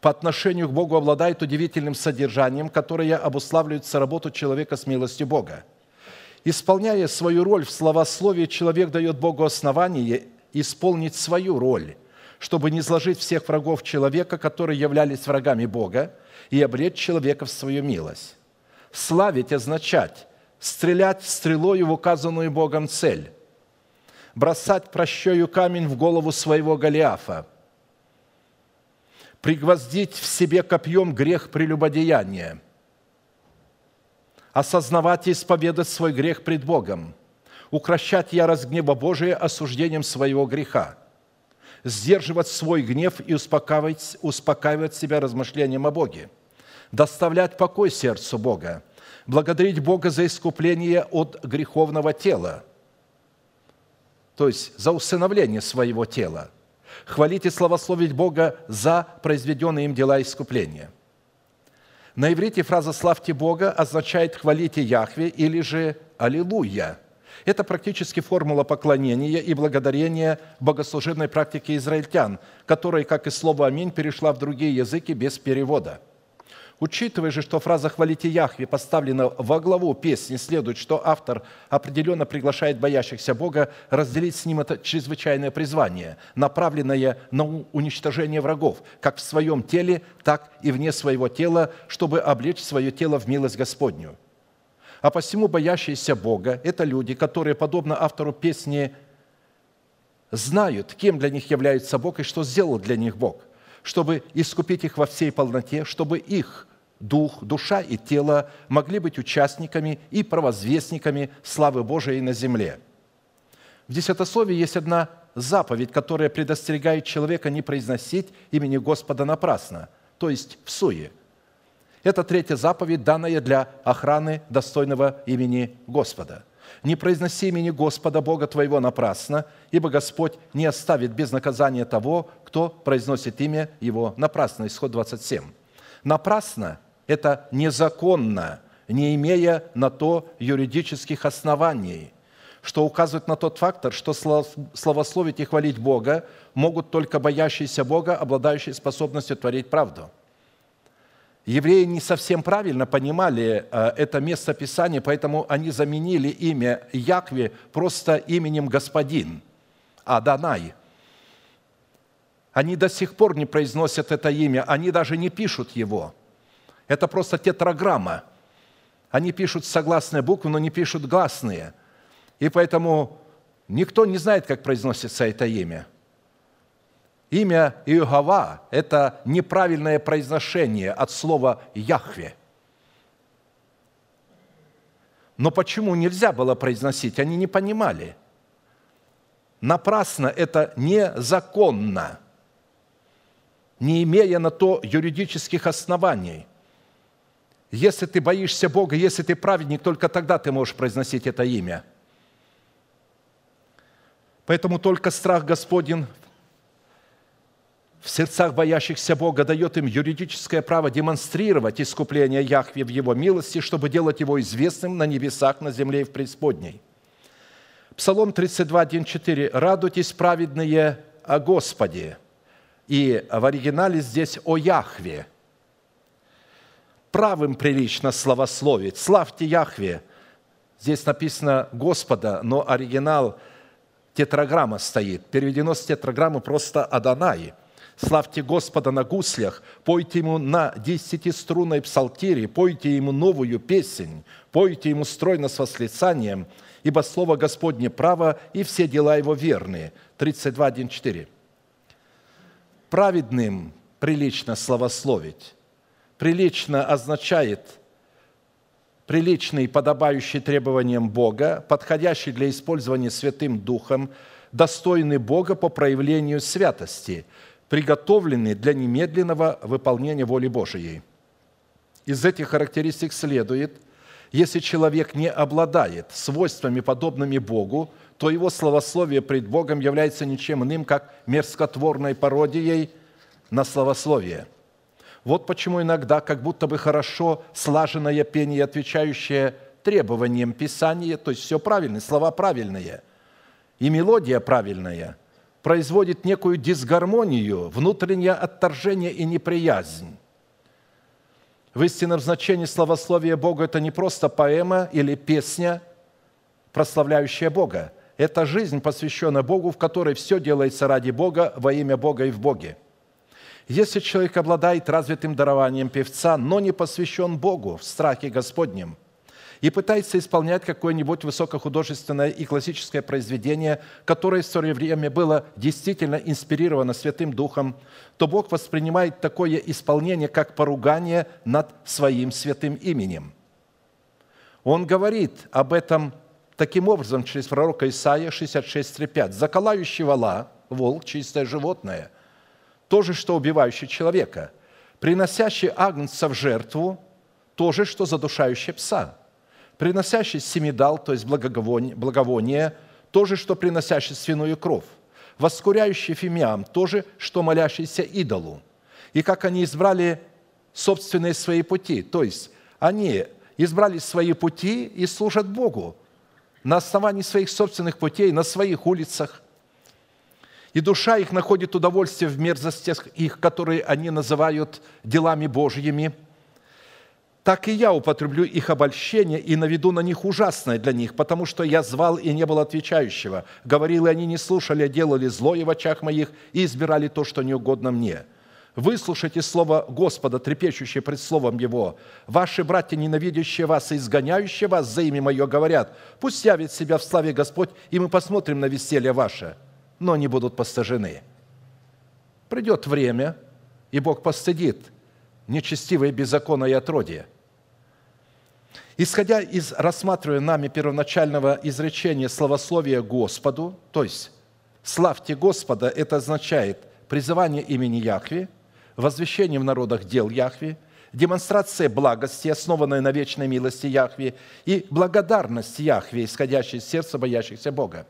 по отношению к Богу обладает удивительным содержанием, которое обуславливает работу человека с милостью Бога. Исполняя свою роль в словословии, человек дает Богу основание исполнить свою роль, чтобы не изложить всех врагов человека, которые являлись врагами Бога, и обречь человека в свою милость. Славить означать стрелять стрелою в указанную Богом цель, бросать прощою камень в голову своего Голиафа, пригвоздить в себе копьем грех прелюбодеяния, осознавать и исповедать свой грех пред Богом – укращать ярость гнева Божия осуждением своего греха, сдерживать свой гнев и успокаивать, успокаивать себя размышлением о Боге, доставлять покой сердцу Бога, благодарить Бога за искупление от греховного тела, то есть за усыновление своего тела, хвалить и славословить Бога за произведенные им дела искупления. На иврите фраза «славьте Бога» означает «хвалите Яхве» или же «Аллилуйя», это практически формула поклонения и благодарения богослужебной практике израильтян, которая, как и слово «Аминь», перешла в другие языки без перевода. Учитывая же, что фраза «хвалите Яхве» поставлена во главу песни, следует, что автор определенно приглашает боящихся Бога разделить с ним это чрезвычайное призвание, направленное на уничтожение врагов, как в своем теле, так и вне своего тела, чтобы облечь свое тело в милость Господню. А посему боящиеся Бога – это люди, которые, подобно автору песни, знают, кем для них является Бог и что сделал для них Бог, чтобы искупить их во всей полноте, чтобы их дух, душа и тело могли быть участниками и провозвестниками славы Божией на земле. В десятословии есть одна заповедь, которая предостерегает человека не произносить имени Господа напрасно, то есть в суе – это третья заповедь, данная для охраны достойного имени Господа. «Не произноси имени Господа Бога твоего напрасно, ибо Господь не оставит без наказания того, кто произносит имя Его напрасно». Исход 27. Напрасно – это незаконно, не имея на то юридических оснований, что указывает на тот фактор, что славословить и хвалить Бога могут только боящиеся Бога, обладающие способностью творить правду – Евреи не совсем правильно понимали э, это место Писания, поэтому они заменили имя Якве просто именем Господин, Аданай. Они до сих пор не произносят это имя, они даже не пишут его. Это просто тетраграмма. Они пишут согласные буквы, но не пишут гласные. И поэтому никто не знает, как произносится это имя – Имя Иегова – это неправильное произношение от слова «Яхве». Но почему нельзя было произносить, они не понимали. напрасно это незаконно, не имея на то юридических оснований. Если ты боишься Бога, если ты праведник, только тогда ты можешь произносить это имя. Поэтому только страх Господень в сердцах боящихся Бога дает им юридическое право демонстрировать искупление Яхве в Его милости, чтобы делать Его известным на небесах, на земле и в преисподней. Псалом 32, 1, 4. «Радуйтесь, праведные, о Господе». И в оригинале здесь «о Яхве». Правым прилично славословить. «Славьте Яхве». Здесь написано «Господа», но оригинал тетраграмма стоит. Переведено с тетраграммы просто «Адонай». Славьте Господа на гуслях, пойте Ему на десятиструнной псалтире, пойте Ему новую песнь, пойте Ему стройно с восклицанием, ибо Слово Господне право, и все дела Его верные. 32, 1, 4. Праведным прилично славословить. Прилично означает приличный, подобающий требованиям Бога, подходящий для использования Святым Духом, достойный Бога по проявлению святости – приготовлены для немедленного выполнения воли Божией. Из этих характеристик следует, если человек не обладает свойствами, подобными Богу, то его словословие пред Богом является ничем иным, как мерзкотворной пародией на словословие. Вот почему иногда как будто бы хорошо слаженное пение, отвечающее требованиям Писания, то есть все правильно, слова правильные, и мелодия правильная – производит некую дисгармонию, внутреннее отторжение и неприязнь. В истинном значении словословия Бога это не просто поэма или песня, прославляющая Бога. Это жизнь, посвященная Богу, в которой все делается ради Бога, во имя Бога и в Боге. Если человек обладает развитым дарованием певца, но не посвящен Богу в страхе Господнем, и пытается исполнять какое-нибудь высокохудожественное и классическое произведение, которое в свое время было действительно инспирировано Святым Духом, то Бог воспринимает такое исполнение как поругание над своим святым именем. Он говорит об этом таким образом через пророка Исаия 66.3.5. «Заколающий вала, волк, чистое животное, то же, что убивающий человека, приносящий агнца в жертву, то же, что задушающий пса» приносящий семидал, то есть благовоние, то же, что приносящий свиную кровь, воскуряющий фимиам, то же, что молящийся идолу. И как они избрали собственные свои пути, то есть они избрали свои пути и служат Богу на основании своих собственных путей, на своих улицах. И душа их находит удовольствие в мерзостях их, которые они называют делами Божьими – так и я употреблю их обольщение и наведу на них ужасное для них, потому что я звал и не был отвечающего. Говорил, и они не слушали, а делали злое в очах моих и избирали то, что неугодно мне. Выслушайте слово Господа, трепещущее пред словом Его. Ваши братья, ненавидящие вас и изгоняющие вас за имя Мое, говорят, пусть явит себя в славе Господь, и мы посмотрим на веселье ваше, но они будут постажены. Придет время, и Бог постыдит нечестивое беззаконное отродье. Исходя из рассматриваемого нами первоначального изречения словословия Господу, то есть «славьте Господа» – это означает призывание имени Яхве, возвещение в народах дел Яхве, демонстрация благости, основанная на вечной милости Яхве, и благодарность Яхве, исходящая из сердца боящихся Бога.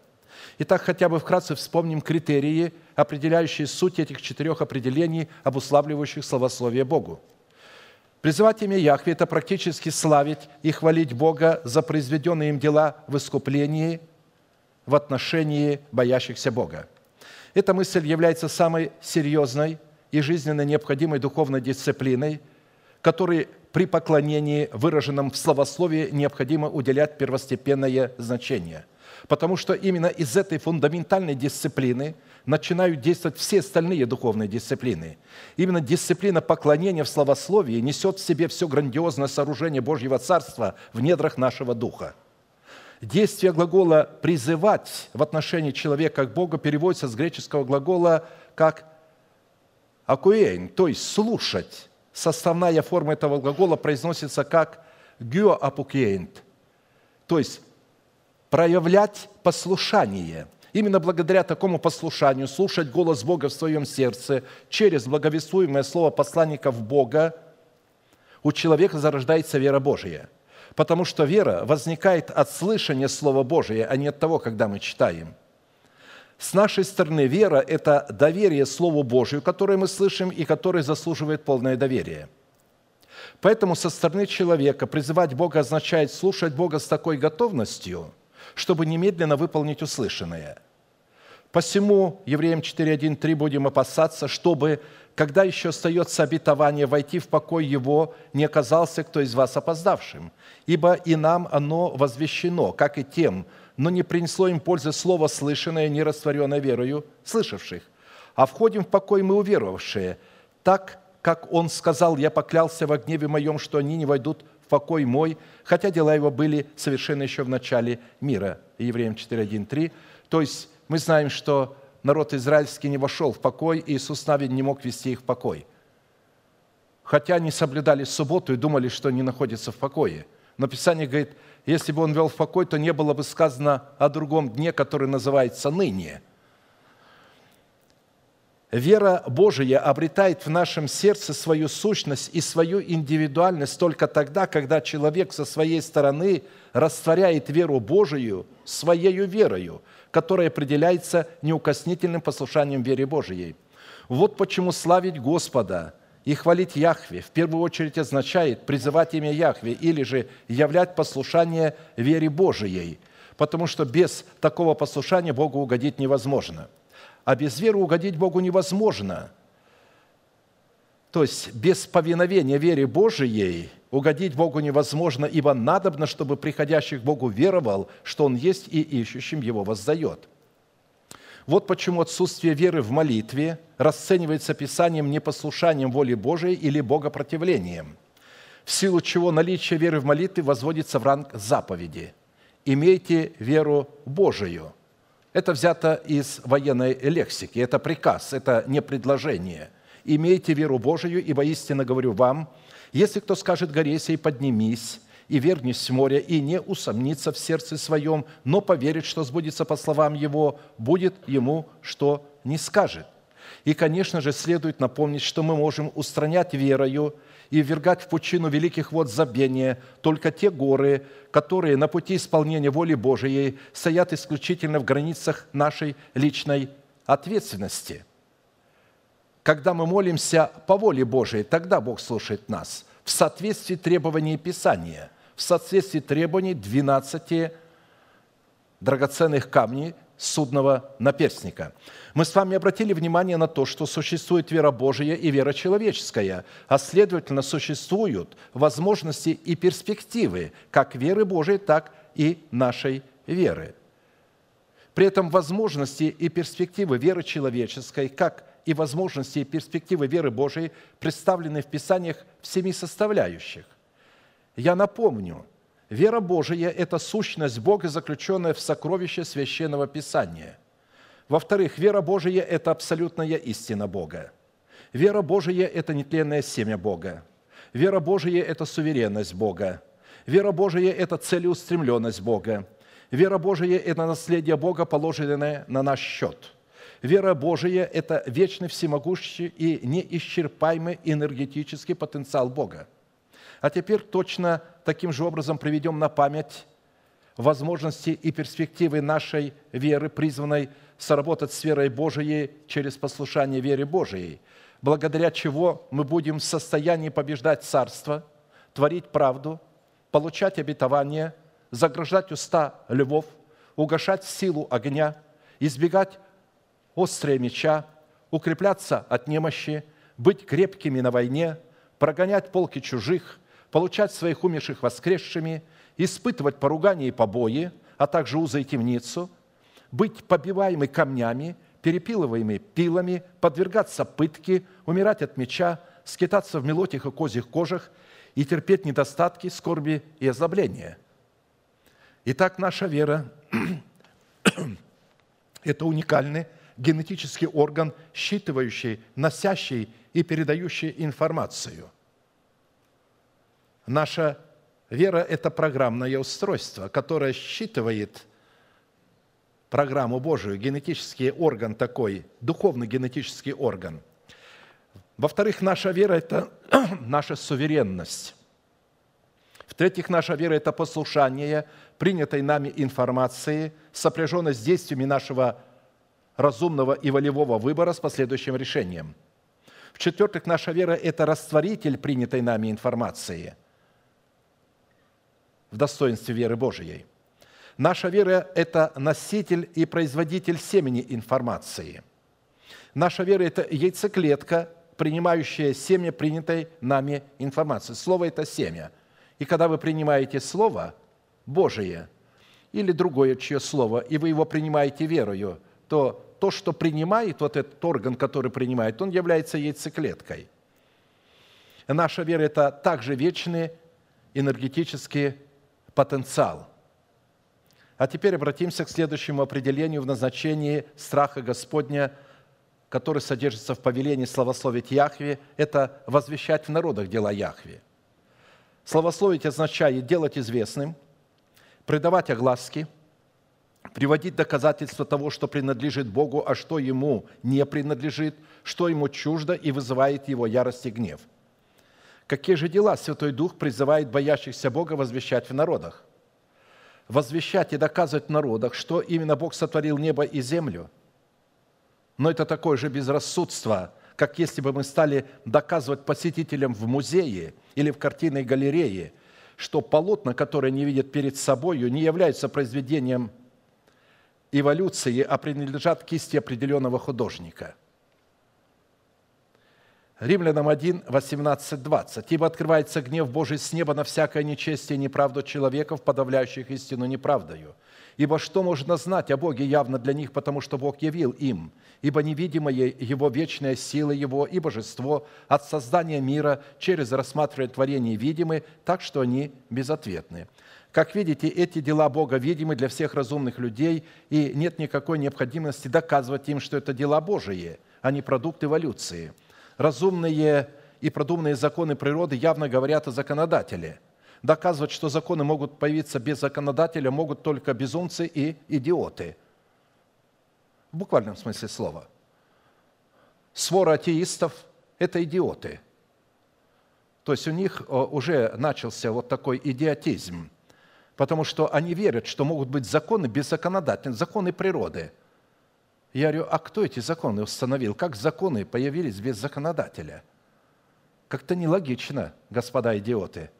Итак, хотя бы вкратце вспомним критерии, определяющие суть этих четырех определений, обуславливающих словословие Богу – Призывать имя Яхве – это практически славить и хвалить Бога за произведенные им дела в искуплении в отношении боящихся Бога. Эта мысль является самой серьезной и жизненно необходимой духовной дисциплиной, которой при поклонении, выраженном в словословии, необходимо уделять первостепенное значение. Потому что именно из этой фундаментальной дисциплины – начинают действовать все остальные духовные дисциплины. Именно дисциплина поклонения в словословии несет в себе все грандиозное сооружение Божьего Царства в недрах нашего духа. Действие глагола «призывать» в отношении человека к Богу переводится с греческого глагола как «акуэйн», то есть «слушать». Составная форма этого глагола произносится как «гео апукейнт», то есть проявлять послушание – Именно благодаря такому послушанию, слушать голос Бога в своем сердце через благовествуемое слово посланников Бога, у человека зарождается вера Божия. Потому что вера возникает от слышания Слова Божия, а не от того, когда мы читаем. С нашей стороны вера – это доверие Слову Божию, которое мы слышим и которое заслуживает полное доверие. Поэтому со стороны человека призывать Бога означает слушать Бога с такой готовностью – чтобы немедленно выполнить услышанное. Посему Евреям 4.1.3 будем опасаться, чтобы, когда еще остается обетование войти в покой Его, не оказался кто из вас опоздавшим. Ибо и нам оно возвещено, как и тем, но не принесло им пользы слово слышанное, не растворенное верою слышавших. А входим в покой мы уверовавшие, так, как Он сказал, «Я поклялся во гневе моем, что они не войдут покой мой, хотя дела его были совершены еще в начале мира». Евреям 4.1.3. То есть мы знаем, что народ израильский не вошел в покой, и Иисус Навин не мог вести их в покой. Хотя они соблюдали субботу и думали, что они находятся в покое. Но Писание говорит, если бы он вел в покой, то не было бы сказано о другом дне, который называется ныне – Вера Божия обретает в нашем сердце свою сущность и свою индивидуальность только тогда, когда человек со своей стороны растворяет веру Божию своей верою, которая определяется неукоснительным послушанием вере Божией. Вот почему славить Господа и хвалить Яхве в первую очередь означает призывать имя Яхве или же являть послушание вере Божией, потому что без такого послушания Богу угодить невозможно – а без веры угодить Богу невозможно. То есть без повиновения вере Божией угодить Богу невозможно, ибо надобно, чтобы приходящий к Богу веровал, что Он есть и ищущим Его воздает. Вот почему отсутствие веры в молитве расценивается Писанием непослушанием воли Божией или богопротивлением, в силу чего наличие веры в молитве возводится в ранг заповеди. «Имейте веру Божию», это взято из военной лексики, это приказ, это не предложение. «Имейте веру Божию, ибо истинно говорю вам, если кто скажет горе сей, поднимись, и вернись в море, и не усомнится в сердце своем, но поверит, что сбудется по словам его, будет ему, что не скажет». И, конечно же, следует напомнить, что мы можем устранять верою и ввергать в пучину великих вод забвения только те горы, которые на пути исполнения воли Божией стоят исключительно в границах нашей личной ответственности. Когда мы молимся по воле Божией, тогда Бог слушает нас в соответствии требований Писания, в соответствии требований 12 драгоценных камней судного наперстника. Мы с вами обратили внимание на то, что существует вера Божия и вера человеческая, а следовательно существуют возможности и перспективы как веры Божией, так и нашей веры. При этом возможности и перспективы веры человеческой, как и возможности и перспективы веры Божией представлены в Писаниях в семи составляющих. Я напомню – Вера Божия – это сущность Бога, заключенная в сокровище Священного Писания. Во-вторых, вера Божия – это абсолютная истина Бога. Вера Божия – это нетленное семя Бога. Вера Божия – это суверенность Бога. Вера Божия – это целеустремленность Бога. Вера Божия – это наследие Бога, положенное на наш счет. Вера Божия – это вечный, всемогущий и неисчерпаемый энергетический потенциал Бога. А теперь точно таким же образом приведем на память возможности и перспективы нашей веры, призванной соработать с верой Божией через послушание вере Божией, благодаря чего мы будем в состоянии побеждать царство, творить правду, получать обетование, заграждать уста львов, угошать силу огня, избегать острые меча, укрепляться от немощи, быть крепкими на войне, прогонять полки чужих – получать своих умерших воскресшими, испытывать поругание и побои, а также узы и темницу, быть побиваемый камнями, перепилываемый пилами, подвергаться пытке, умирать от меча, скитаться в мелотих и козьих кожах и терпеть недостатки, скорби и озлобления. Итак, наша вера – это уникальный генетический орган, считывающий, носящий и передающий информацию – Наша вера – это программное устройство, которое считывает программу Божию, генетический орган такой, духовный генетический орган. Во-вторых, наша вера – это наша суверенность. В-третьих, наша вера – это послушание принятой нами информации, сопряженной с действиями нашего разумного и волевого выбора с последующим решением. В-четвертых, наша вера – это растворитель принятой нами информации в достоинстве веры Божией. Наша вера – это носитель и производитель семени информации. Наша вера – это яйцеклетка, принимающая семя принятой нами информации. Слово – это семя. И когда вы принимаете Слово Божие или другое чье Слово, и вы его принимаете верою, то то, что принимает, вот этот орган, который принимает, он является яйцеклеткой. Наша вера – это также вечный энергетический потенциал – а теперь обратимся к следующему определению в назначении страха Господня, который содержится в повелении славословить Яхве, это возвещать в народах дела Яхве. Славословить означает делать известным, придавать огласки, приводить доказательства того, что принадлежит Богу, а что Ему не принадлежит, что Ему чуждо и вызывает Его ярость и гнев. Какие же дела Святой Дух призывает боящихся Бога возвещать в народах? возвещать и доказывать в народах, что именно Бог сотворил небо и землю. Но это такое же безрассудство, как если бы мы стали доказывать посетителям в музее или в картинной галерее, что полотна, которые они видят перед собой, не являются произведением эволюции, а принадлежат кисти определенного художника – Римлянам 1, 18, 20. «Ибо открывается гнев Божий с неба на всякое нечестие и неправду человеков, подавляющих истину неправдою. Ибо что можно знать о Боге явно для них, потому что Бог явил им? Ибо невидимая Его вечная сила Его и божество от создания мира через рассматривание творения видимы, так что они безответны. Как видите, эти дела Бога видимы для всех разумных людей, и нет никакой необходимости доказывать им, что это дела Божии, а не продукт эволюции – разумные и продуманные законы природы явно говорят о законодателе. Доказывать, что законы могут появиться без законодателя, могут только безумцы и идиоты. В буквальном смысле слова. Свора атеистов – это идиоты. То есть у них э, уже начался вот такой идиотизм, потому что они верят, что могут быть законы без законодателя, законы природы – я говорю, а кто эти законы установил? Как законы появились без законодателя? Как-то нелогично, господа идиоты.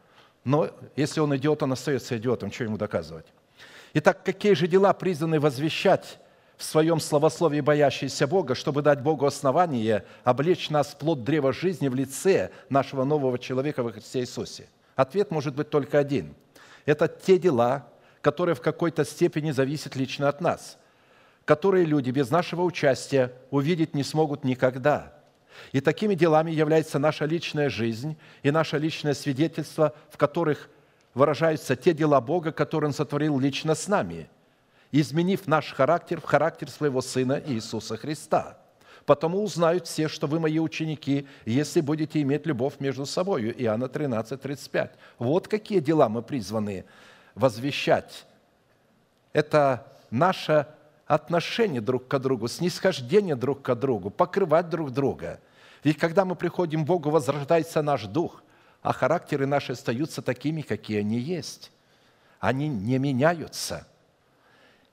Но если он идиот, он остается идиотом, что ему доказывать? Итак, какие же дела призваны возвещать в своем словословии боящиеся Бога, чтобы дать Богу основание облечь нас в плод древа жизни в лице нашего нового человека во Христе Иисусе? Ответ может быть только один. Это те дела, которые в какой-то степени зависят лично от нас – которые люди без нашего участия увидеть не смогут никогда. И такими делами является наша личная жизнь и наше личное свидетельство, в которых выражаются те дела Бога, которые Он сотворил лично с нами, изменив наш характер в характер Своего Сына Иисуса Христа. Потому узнают все, что вы мои ученики, если будете иметь любовь между собой. Иоанна 13, 35. Вот какие дела мы призваны возвещать. Это наша отношение друг к другу, снисхождение друг к другу, покрывать друг друга. Ведь когда мы приходим к Богу, возрождается наш дух, а характеры наши остаются такими, какие они есть. Они не меняются.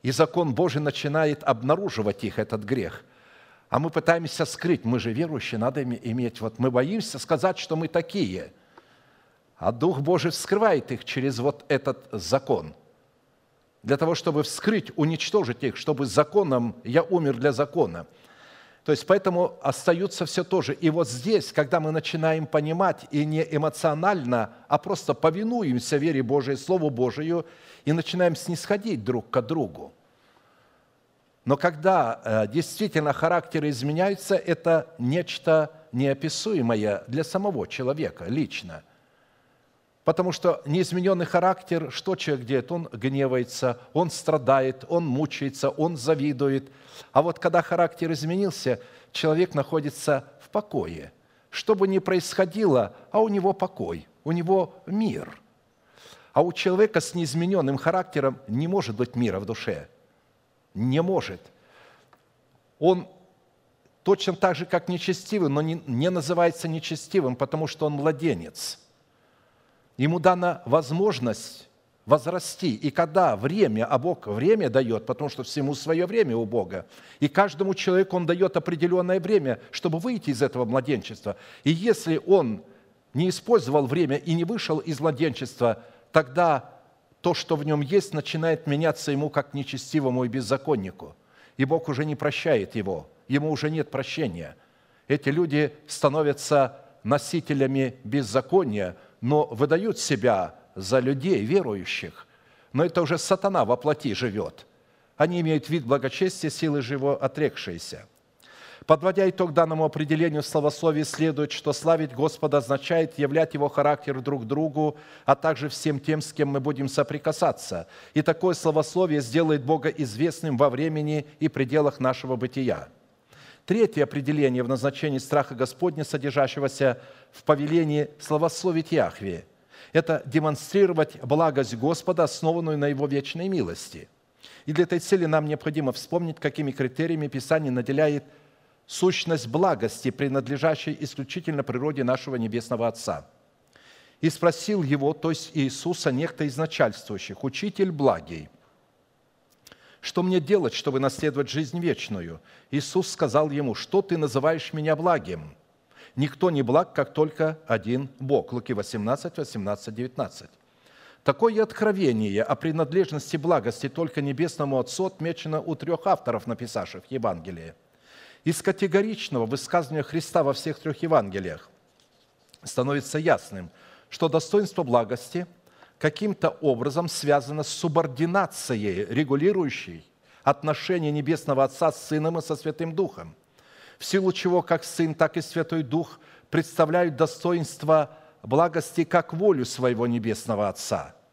И закон Божий начинает обнаруживать их, этот грех. А мы пытаемся скрыть. Мы же верующие, надо иметь. Вот мы боимся сказать, что мы такие. А Дух Божий вскрывает их через вот этот закон – для того, чтобы вскрыть, уничтожить их, чтобы законом я умер для закона. То есть поэтому остаются все то же. И вот здесь, когда мы начинаем понимать и не эмоционально, а просто повинуемся вере Божией, Слову Божию, и начинаем снисходить друг к другу. Но когда э, действительно характеры изменяются, это нечто неописуемое для самого человека лично – Потому что неизмененный характер, что человек делает? Он гневается, он страдает, он мучается, он завидует. А вот когда характер изменился, человек находится в покое. Что бы ни происходило, а у него покой, у него мир. А у человека с неизмененным характером не может быть мира в душе. не может. Он точно так же, как нечестивый, но не, не называется нечестивым, потому что он младенец. Ему дана возможность возрасти. И когда время, а Бог время дает, потому что всему свое время у Бога, и каждому человеку Он дает определенное время, чтобы выйти из этого младенчества. И если он не использовал время и не вышел из младенчества, тогда то, что в нем есть, начинает меняться ему как нечестивому и беззаконнику. И Бог уже не прощает его, ему уже нет прощения. Эти люди становятся носителями беззакония, но выдают себя за людей, верующих. Но это уже сатана во плоти живет. Они имеют вид благочестия, силы живо отрекшиеся – Подводя итог данному определению словословия, следует, что славить Господа означает являть Его характер друг другу, а также всем тем, с кем мы будем соприкасаться. И такое словословие сделает Бога известным во времени и пределах нашего бытия. Третье определение в назначении страха Господня, содержащегося в повелении словословить Яхве, это демонстрировать благость Господа, основанную на Его вечной милости. И для этой цели нам необходимо вспомнить, какими критериями Писание наделяет – сущность благости, принадлежащей исключительно природе нашего Небесного Отца. И спросил его, то есть Иисуса, некто из начальствующих, «Учитель благий, что мне делать, чтобы наследовать жизнь вечную?» Иисус сказал ему, «Что ты называешь меня благим? Никто не благ, как только один Бог». Луки 18, 18, 19. Такое откровение о принадлежности благости только Небесному Отцу отмечено у трех авторов, написавших Евангелие – из категоричного высказывания Христа во всех трех Евангелиях становится ясным, что достоинство благости каким-то образом связано с субординацией, регулирующей отношения Небесного Отца с Сыном и со Святым Духом, в силу чего как Сын, так и Святой Дух представляют достоинство благости как волю своего Небесного Отца –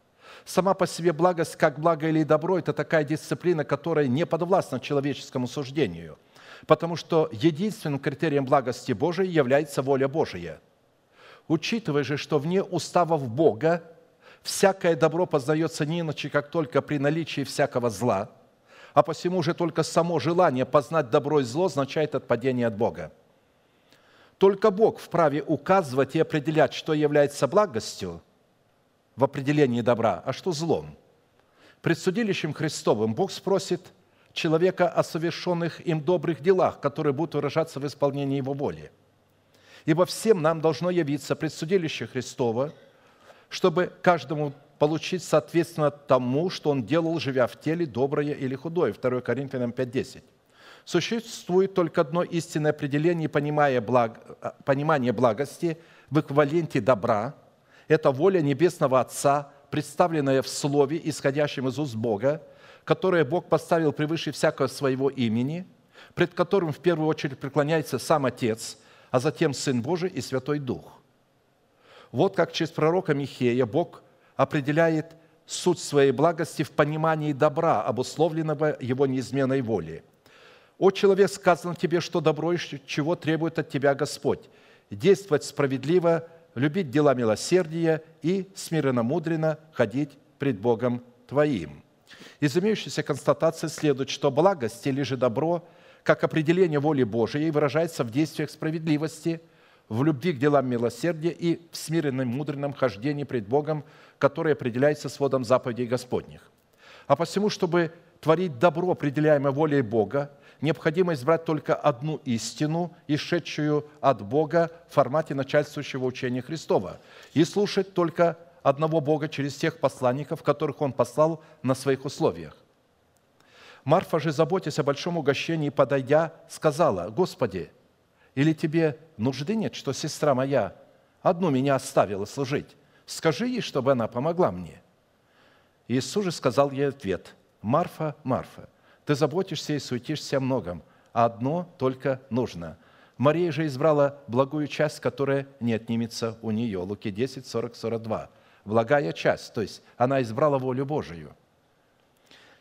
Сама по себе благость, как благо или добро, это такая дисциплина, которая не подвластна человеческому суждению потому что единственным критерием благости Божией является воля Божия. Учитывая же, что вне уставов Бога всякое добро познается не иначе, как только при наличии всякого зла, а посему же только само желание познать добро и зло означает отпадение от Бога. Только Бог вправе указывать и определять, что является благостью в определении добра, а что злом. Пред судилищем Христовым Бог спросит – человека о совершенных им добрых делах, которые будут выражаться в исполнении его воли. Ибо всем нам должно явиться предсудилище Христова, чтобы каждому получить соответственно тому, что он делал, живя в теле, доброе или худое. 2 Коринфянам 5.10. Существует только одно истинное определение понимание, благ, понимание благости в эквиваленте добра. Это воля Небесного Отца, представленная в Слове, исходящем из уст Бога, которое Бог поставил превыше всякого своего имени, пред которым в первую очередь преклоняется сам Отец, а затем Сын Божий и Святой Дух. Вот как через пророка Михея Бог определяет суть своей благости в понимании добра, обусловленного Его неизменной волей. «О человек, сказано тебе, что добро и чего требует от тебя Господь, действовать справедливо, любить дела милосердия и смиренно-мудренно ходить пред Богом твоим». Из имеющейся констатации следует, что благость или же добро, как определение воли Божией, выражается в действиях справедливости, в любви к делам милосердия и в смиренном мудренном хождении пред Богом, которое определяется сводом заповедей Господних. А посему, чтобы творить добро, определяемое волей Бога, необходимо избрать только одну истину, исшедшую от Бога в формате начальствующего учения Христова, и слушать только одного Бога через тех посланников, которых Он послал на своих условиях. Марфа же, заботясь о большом угощении, подойдя, сказала, «Господи, или тебе нужды нет, что сестра моя одну меня оставила служить? Скажи ей, чтобы она помогла мне». Иисус же сказал ей ответ, «Марфа, Марфа, ты заботишься и суетишься о многом, а одно только нужно. Мария же избрала благую часть, которая не отнимется у нее». Луки 10, 40, 42 благая часть, то есть она избрала волю Божию.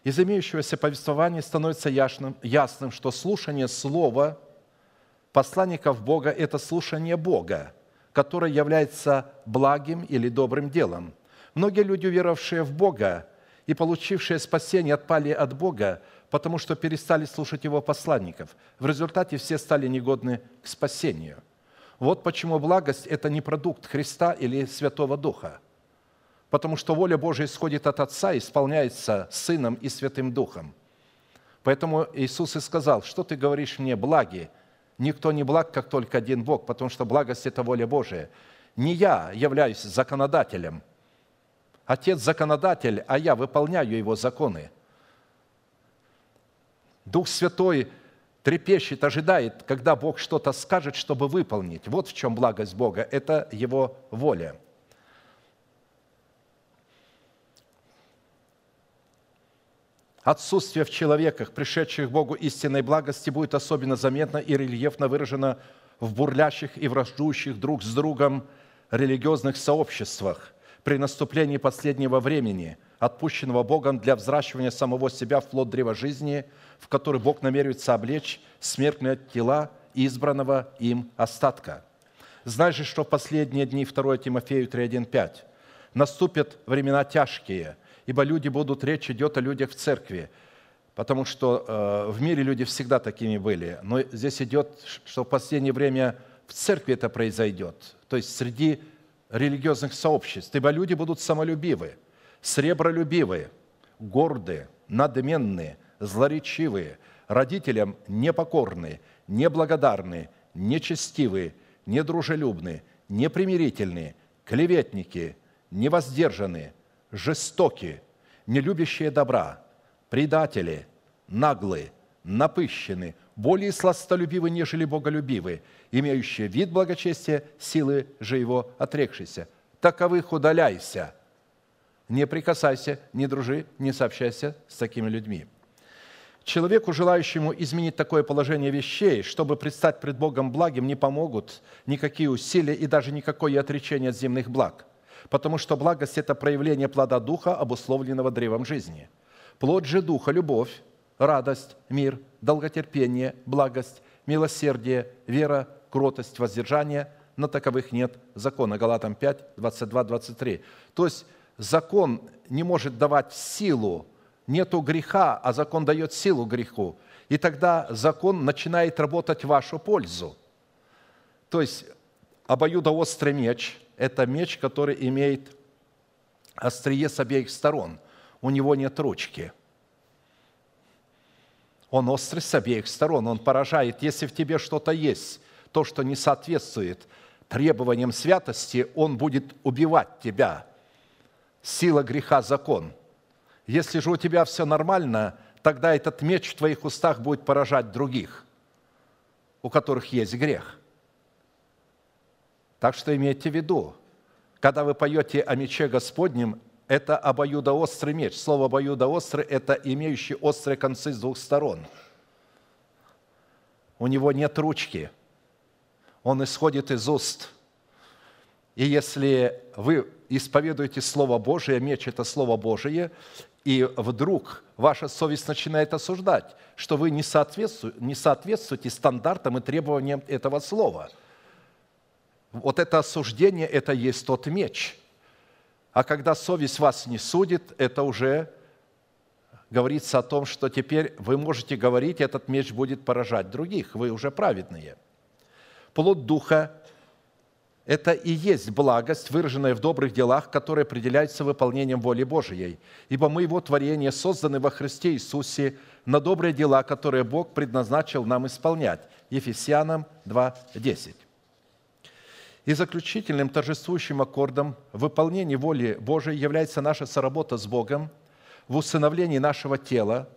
Из имеющегося повествования становится ясным, ясным что слушание слова посланников Бога – это слушание Бога, которое является благим или добрым делом. Многие люди, уверовавшие в Бога и получившие спасение, отпали от Бога, потому что перестали слушать его посланников. В результате все стали негодны к спасению. Вот почему благость – это не продукт Христа или Святого Духа, потому что воля Божия исходит от Отца и исполняется Сыном и Святым Духом. Поэтому Иисус и сказал, что ты говоришь мне, благи? Никто не благ, как только один Бог, потому что благость – это воля Божия. Не я являюсь законодателем. Отец – законодатель, а я выполняю его законы – Дух Святой трепещет, ожидает, когда Бог что-то скажет, чтобы выполнить. Вот в чем благость Бога. Это Его воля. Отсутствие в человеках, пришедших Богу истинной благости, будет особенно заметно и рельефно выражено в бурлящих и враждующих друг с другом религиозных сообществах при наступлении последнего времени, отпущенного Богом для взращивания самого себя в плод древа жизни – в который Бог намеревается облечь смертные тела избранного им остатка. Знай же, что в последние дни 2 Тимофею 3.1.5 наступят времена тяжкие, ибо люди будут, речь идет о людях в церкви, потому что э, в мире люди всегда такими были. Но здесь идет, что в последнее время в церкви это произойдет, то есть среди религиозных сообществ. Ибо люди будут самолюбивы, сребролюбивы, гордые, надменные, злоречивые, родителям непокорные, неблагодарные, нечестивые, недружелюбные, непримирительные, клеветники, невоздержанные, жестокие, нелюбящие добра, предатели, наглые, напыщенные, более сластолюбивы, нежели боголюбивы, имеющие вид благочестия, силы же его отрекшиеся. Таковых удаляйся. Не прикасайся, не дружи, не сообщайся с такими людьми. Человеку, желающему изменить такое положение вещей, чтобы предстать пред Богом благим, не помогут никакие усилия и даже никакое отречение от земных благ, потому что благость – это проявление плода Духа, обусловленного древом жизни. Плод же Духа – любовь, радость, мир, долготерпение, благость, милосердие, вера, кротость, воздержание. На таковых нет закона. Галатам 5, 22, 23. То есть закон не может давать силу нету греха, а закон дает силу греху. И тогда закон начинает работать в вашу пользу. То есть обоюдоострый меч – это меч, который имеет острие с обеих сторон. У него нет ручки. Он острый с обеих сторон, он поражает. Если в тебе что-то есть, то, что не соответствует требованиям святости, он будет убивать тебя. Сила греха – закон – если же у тебя все нормально, тогда этот меч в твоих устах будет поражать других, у которых есть грех. Так что имейте в виду, когда вы поете о мече Господнем, это обоюдоострый меч. Слово обоюдоострый – это имеющий острые концы с двух сторон. У него нет ручки. Он исходит из уст. И если вы исповедуете Слово Божие, меч – это Слово Божие, и вдруг ваша совесть начинает осуждать, что вы не соответствуете, не соответствуете стандартам и требованиям этого слова. Вот это осуждение – это есть тот меч. А когда совесть вас не судит, это уже говорится о том, что теперь вы можете говорить, этот меч будет поражать других, вы уже праведные. Плод Духа это и есть благость, выраженная в добрых делах, которая определяется выполнением воли Божией. Ибо мы Его творение, созданы во Христе Иисусе на добрые дела, которые Бог предназначил нам исполнять. Ефесянам 2.10. И заключительным торжествующим аккордом в выполнении воли Божией является наша соработа с Богом в усыновлении нашего тела,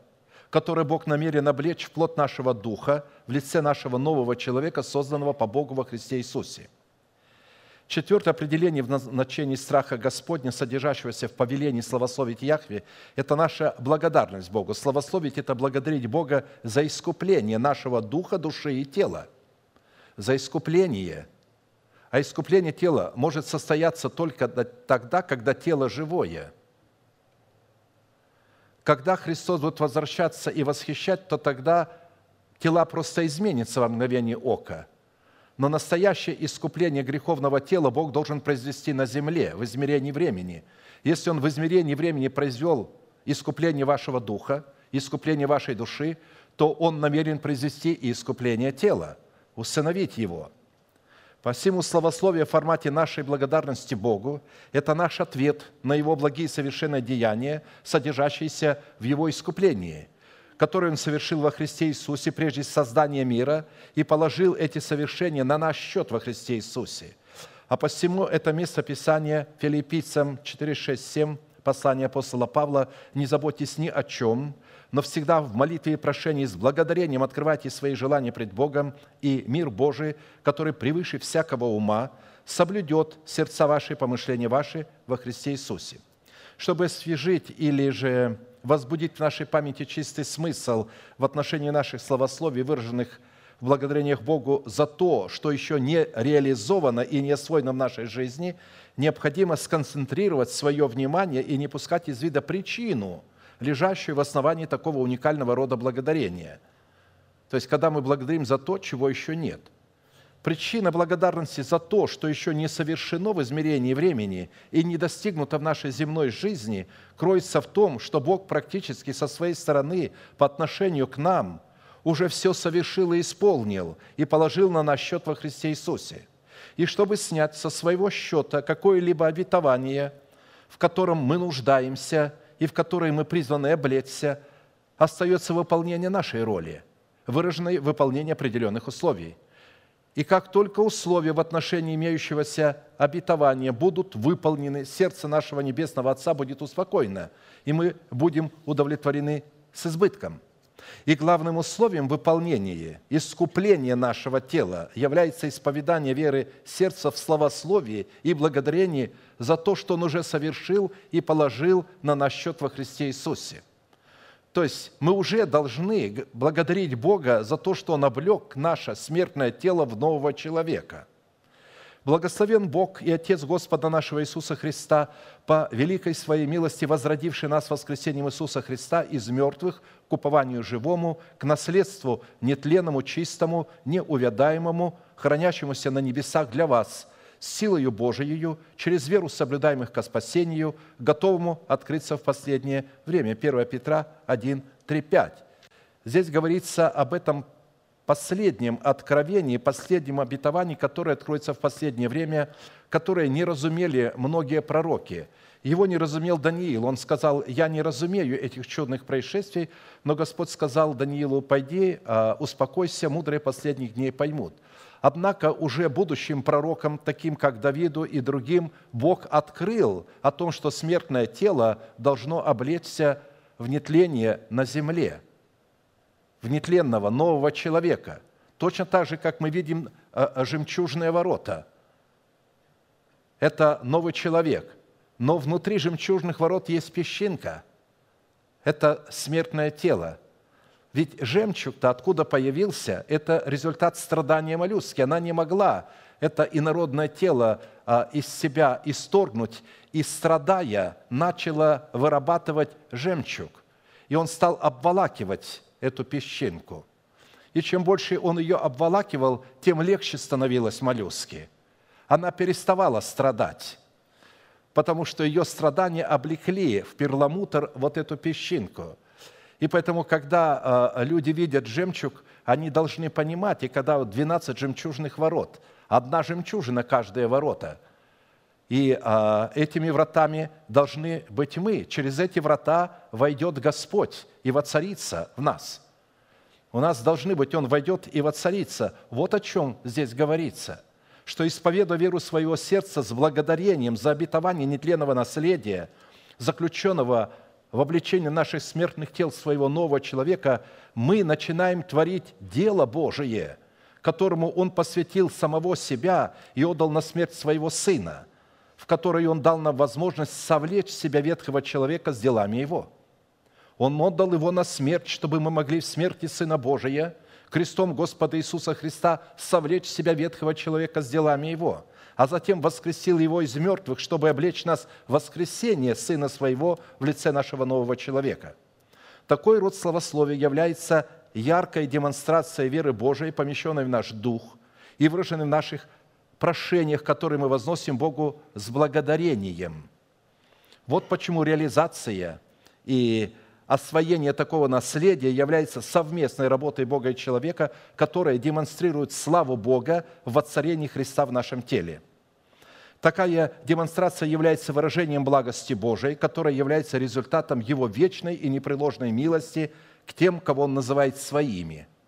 которое Бог намерен облечь в плод нашего духа в лице нашего нового человека, созданного по Богу во Христе Иисусе – Четвертое определение в назначении страха Господня, содержащегося в повелении славословить Яхве, это наша благодарность Богу. Славословить – это благодарить Бога за искупление нашего духа, души и тела. За искупление. А искупление тела может состояться только тогда, когда тело живое. Когда Христос будет возвращаться и восхищать, то тогда тела просто изменятся во мгновение ока – но настоящее искупление греховного тела Бог должен произвести на земле в измерении времени. Если Он в измерении времени произвел искупление вашего духа искупление вашей души, то Он намерен произвести и искупление тела, усыновить его. Посему словословие в формате нашей благодарности Богу – это наш ответ на Его благие совершенные деяния, содержащиеся в Его искуплении, которое Он совершил во Христе Иисусе прежде создания мира и положил эти совершения на наш счет во Христе Иисусе. А посему это место Писания Филиппийцам 4, 6, 7, послание апостола Павла «Не заботьтесь ни о чем, но всегда в молитве и прошении с благодарением открывайте свои желания пред Богом, и мир Божий, который превыше всякого ума, соблюдет сердца ваши, помышления ваши во Христе Иисусе. Чтобы освежить или же возбудить в нашей памяти чистый смысл в отношении наших словословий, выраженных в благодарениях Богу за то, что еще не реализовано и не освоено в нашей жизни, необходимо сконцентрировать свое внимание и не пускать из вида причину – лежащую в основании такого уникального рода благодарения. То есть, когда мы благодарим за то, чего еще нет. Причина благодарности за то, что еще не совершено в измерении времени и не достигнуто в нашей земной жизни, кроется в том, что Бог практически со своей стороны по отношению к нам уже все совершил и исполнил и положил на наш счет во Христе Иисусе. И чтобы снять со своего счета какое-либо обетование, в котором мы нуждаемся – и в которой мы призваны облечься, остается выполнение нашей роли, выраженной в выполнении определенных условий. И как только условия в отношении имеющегося обетования будут выполнены, сердце нашего Небесного Отца будет успокоено, и мы будем удовлетворены с избытком – и главным условием выполнения искупления нашего тела является исповедание веры сердца в словословии и благодарение за то, что Он уже совершил и положил на наш счет во Христе Иисусе. То есть мы уже должны благодарить Бога за то, что Он облег наше смертное тело в нового человека – Благословен Бог и Отец Господа нашего Иисуса Христа, по великой своей милости, возродивший нас воскресением Иисуса Христа из мертвых к упованию живому, к наследству нетленному, чистому, неувядаемому, хранящемуся на небесах для вас, с силою Божией, через веру соблюдаемых ко спасению, готовому открыться в последнее время. 1 Петра 1, 3, 5. Здесь говорится об этом последнем откровении, последнем обетовании, которое откроется в последнее время, которое не разумели многие пророки. Его не разумел Даниил. Он сказал, я не разумею этих чудных происшествий, но Господь сказал Даниилу, пойди, а, успокойся, мудрые последних дней поймут. Однако уже будущим пророкам, таким как Давиду и другим, Бог открыл о том, что смертное тело должно облечься в нетление на земле – в нетленного нового человека. Точно так же, как мы видим э, э, жемчужные ворота. Это новый человек. Но внутри жемчужных ворот есть песчинка. Это смертное тело. Ведь жемчуг-то откуда появился, это результат страдания моллюски. Она не могла это инородное тело а, из себя исторгнуть, и страдая, начала вырабатывать жемчуг. И он стал обволакивать эту песчинку. И чем больше он ее обволакивал, тем легче становилось моллюске. Она переставала страдать, потому что ее страдания облекли в перламутр вот эту песчинку. И поэтому, когда а, люди видят жемчуг, они должны понимать, и когда 12 жемчужных ворот, одна жемчужина каждое ворота, и а, этими вратами должны быть мы. Через эти врата войдет Господь и воцарится в нас. У нас должны быть, Он войдет и воцарится. Вот о чем здесь говорится. Что исповедуя веру своего сердца с благодарением за обетование нетленного наследия, заключенного в обличении наших смертных тел своего нового человека, мы начинаем творить дело Божие, которому Он посвятил самого себя и отдал на смерть своего Сына, которой Он дал нам возможность совлечь себя ветхого человека с делами Его – он отдал его на смерть, чтобы мы могли в смерти Сына Божия, крестом Господа Иисуса Христа, совлечь себя ветхого человека с делами его, а затем воскресил его из мертвых, чтобы облечь нас в воскресение Сына Своего в лице нашего нового человека. Такой род словословия является яркой демонстрацией веры Божией, помещенной в наш дух и выраженной в наших прошениях, которые мы возносим Богу с благодарением. Вот почему реализация и освоение такого наследия является совместной работой Бога и человека, которая демонстрирует славу Бога в воцарении Христа в нашем теле. Такая демонстрация является выражением благости Божией, которая является результатом Его вечной и непреложной милости к тем, кого Он называет своими –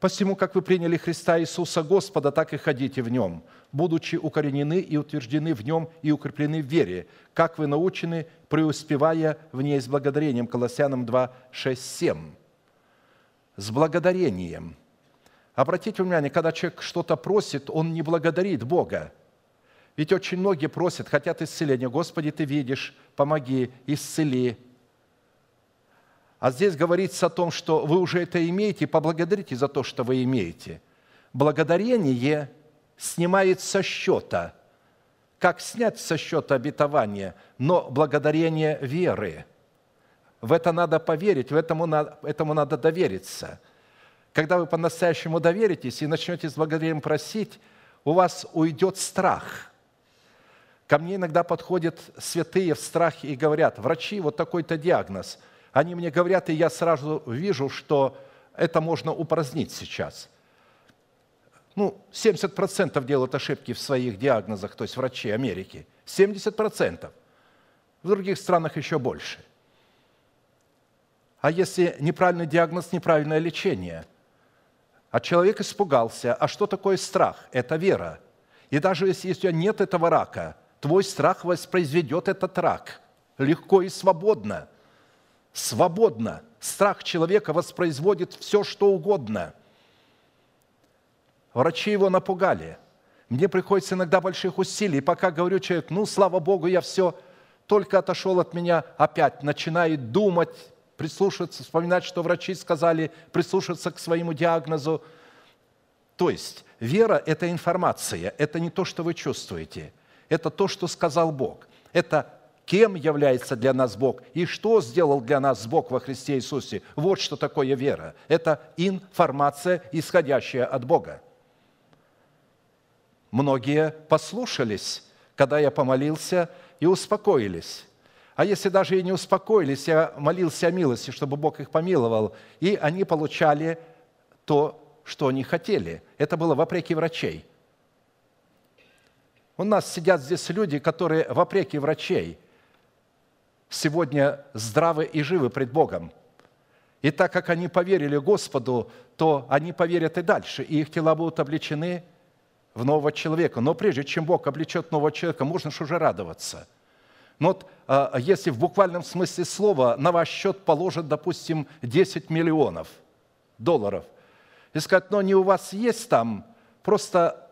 Посему, как вы приняли Христа Иисуса Господа, так и ходите в Нем, будучи укоренены и утверждены в Нем и укреплены в вере, как вы научены, преуспевая в ней с благодарением. Колоссянам 2, 6, 7. С благодарением. Обратите внимание, когда человек что-то просит, он не благодарит Бога. Ведь очень многие просят, хотят исцеления. Господи, Ты видишь, помоги, исцели, а здесь говорится о том, что вы уже это имеете, поблагодарите за то, что вы имеете. Благодарение снимает со счета. Как снять со счета обетование? Но благодарение веры. В это надо поверить, в этому этому надо довериться. Когда вы по-настоящему доверитесь и начнете с благодарением просить, у вас уйдет страх. Ко мне иногда подходят святые в страхе и говорят, врачи, вот такой-то диагноз – они мне говорят, и я сразу вижу, что это можно упразднить сейчас. Ну, 70% делают ошибки в своих диагнозах, то есть врачи Америки. 70%. В других странах еще больше. А если неправильный диагноз, неправильное лечение? А человек испугался. А что такое страх? Это вера. И даже если у тебя нет этого рака, твой страх воспроизведет этот рак легко и свободно – свободно. Страх человека воспроизводит все, что угодно. Врачи его напугали. Мне приходится иногда больших усилий, пока говорю человек, ну, слава Богу, я все, только отошел от меня, опять начинает думать, прислушиваться, вспоминать, что врачи сказали, прислушиваться к своему диагнозу. То есть вера – это информация, это не то, что вы чувствуете, это то, что сказал Бог. Это кем является для нас Бог и что сделал для нас Бог во Христе Иисусе. Вот что такое вера. Это информация, исходящая от Бога. Многие послушались, когда я помолился, и успокоились. А если даже и не успокоились, я молился о милости, чтобы Бог их помиловал, и они получали то, что они хотели. Это было вопреки врачей. У нас сидят здесь люди, которые вопреки врачей – сегодня здравы и живы пред Богом. И так как они поверили Господу, то они поверят и дальше, и их тела будут обличены в нового человека. Но прежде чем Бог облечет нового человека, можно же уже радоваться. Но вот а, если в буквальном смысле слова на ваш счет положат, допустим, 10 миллионов долларов, и сказать, но они у вас есть там, просто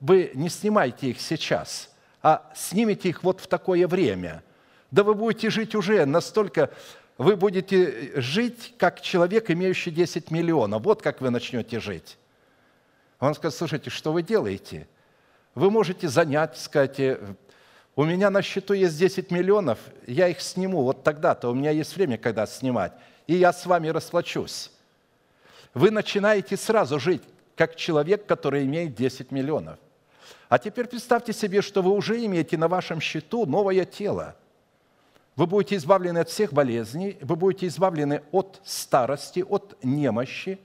вы не снимайте их сейчас, а снимите их вот в такое время – да вы будете жить уже настолько, вы будете жить как человек, имеющий 10 миллионов. Вот как вы начнете жить. Он скажет, слушайте, что вы делаете? Вы можете занять, сказать, «Э, у меня на счету есть 10 миллионов, я их сниму вот тогда-то, у меня есть время, когда снимать, и я с вами расплачусь. Вы начинаете сразу жить, как человек, который имеет 10 миллионов. А теперь представьте себе, что вы уже имеете на вашем счету новое тело – вы будете избавлены от всех болезней, вы будете избавлены от старости, от немощи,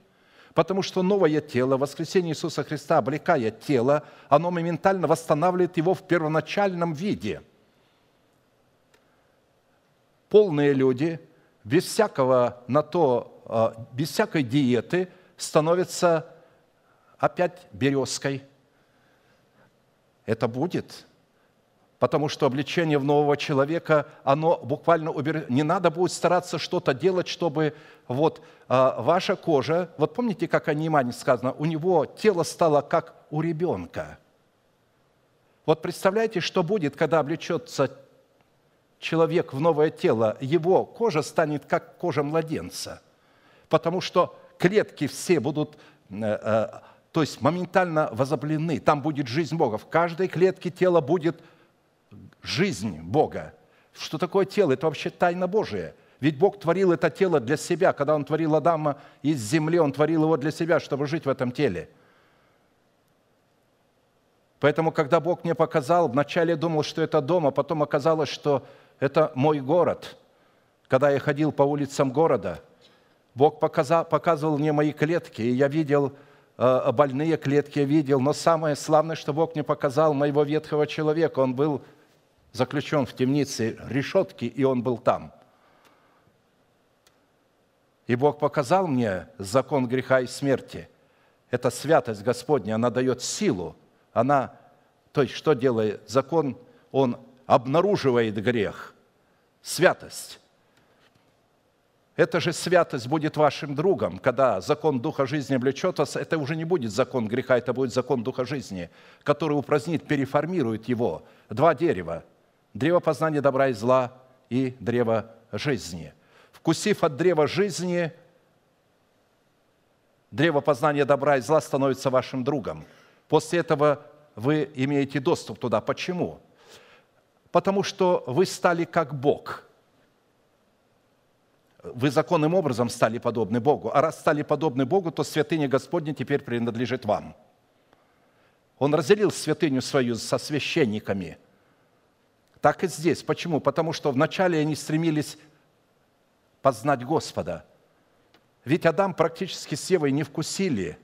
потому что новое тело, воскресение Иисуса Христа, облекая тело, оно моментально восстанавливает его в первоначальном виде. Полные люди без всякого на то, а, без всякой диеты становятся опять березкой. Это будет – потому что обличение в нового человека, оно буквально убер... не надо будет стараться что-то делать, чтобы вот а, ваша кожа, вот помните, как о Неймане сказано, у него тело стало как у ребенка. Вот представляете, что будет, когда облечется человек в новое тело, его кожа станет как кожа младенца, потому что клетки все будут э, э, то есть моментально возоблены, там будет жизнь Бога. В каждой клетке тела будет жизнь Бога. Что такое тело? Это вообще тайна Божия. Ведь Бог творил это тело для себя. Когда Он творил Адама из земли, Он творил его для себя, чтобы жить в этом теле. Поэтому, когда Бог мне показал, вначале я думал, что это дом, а потом оказалось, что это мой город, Когда я ходил по улицам города, Бог показал, показывал мне мои клетки, и я видел э, больные клетки, я видел. Но самое славное, что Бог мне показал моего ветхого человека. Он был заключен в темнице решетки, и он был там. И Бог показал мне закон греха и смерти. Это святость Господня, она дает силу. Она, то есть что делает закон? Он обнаруживает грех, святость. Эта же святость будет вашим другом, когда закон Духа жизни облечет вас. Это уже не будет закон греха, это будет закон Духа жизни, который упразднит, переформирует его. Два дерева. Древо познания добра и зла и древо жизни. Вкусив от древа жизни, древо познания добра и зла становится вашим другом. После этого вы имеете доступ туда. Почему? Потому что вы стали как Бог – вы законным образом стали подобны Богу. А раз стали подобны Богу, то святыня Господня теперь принадлежит вам. Он разделил святыню свою со священниками. Так и здесь. Почему? Потому что вначале они стремились познать Господа. Ведь Адам практически с Евой не вкусили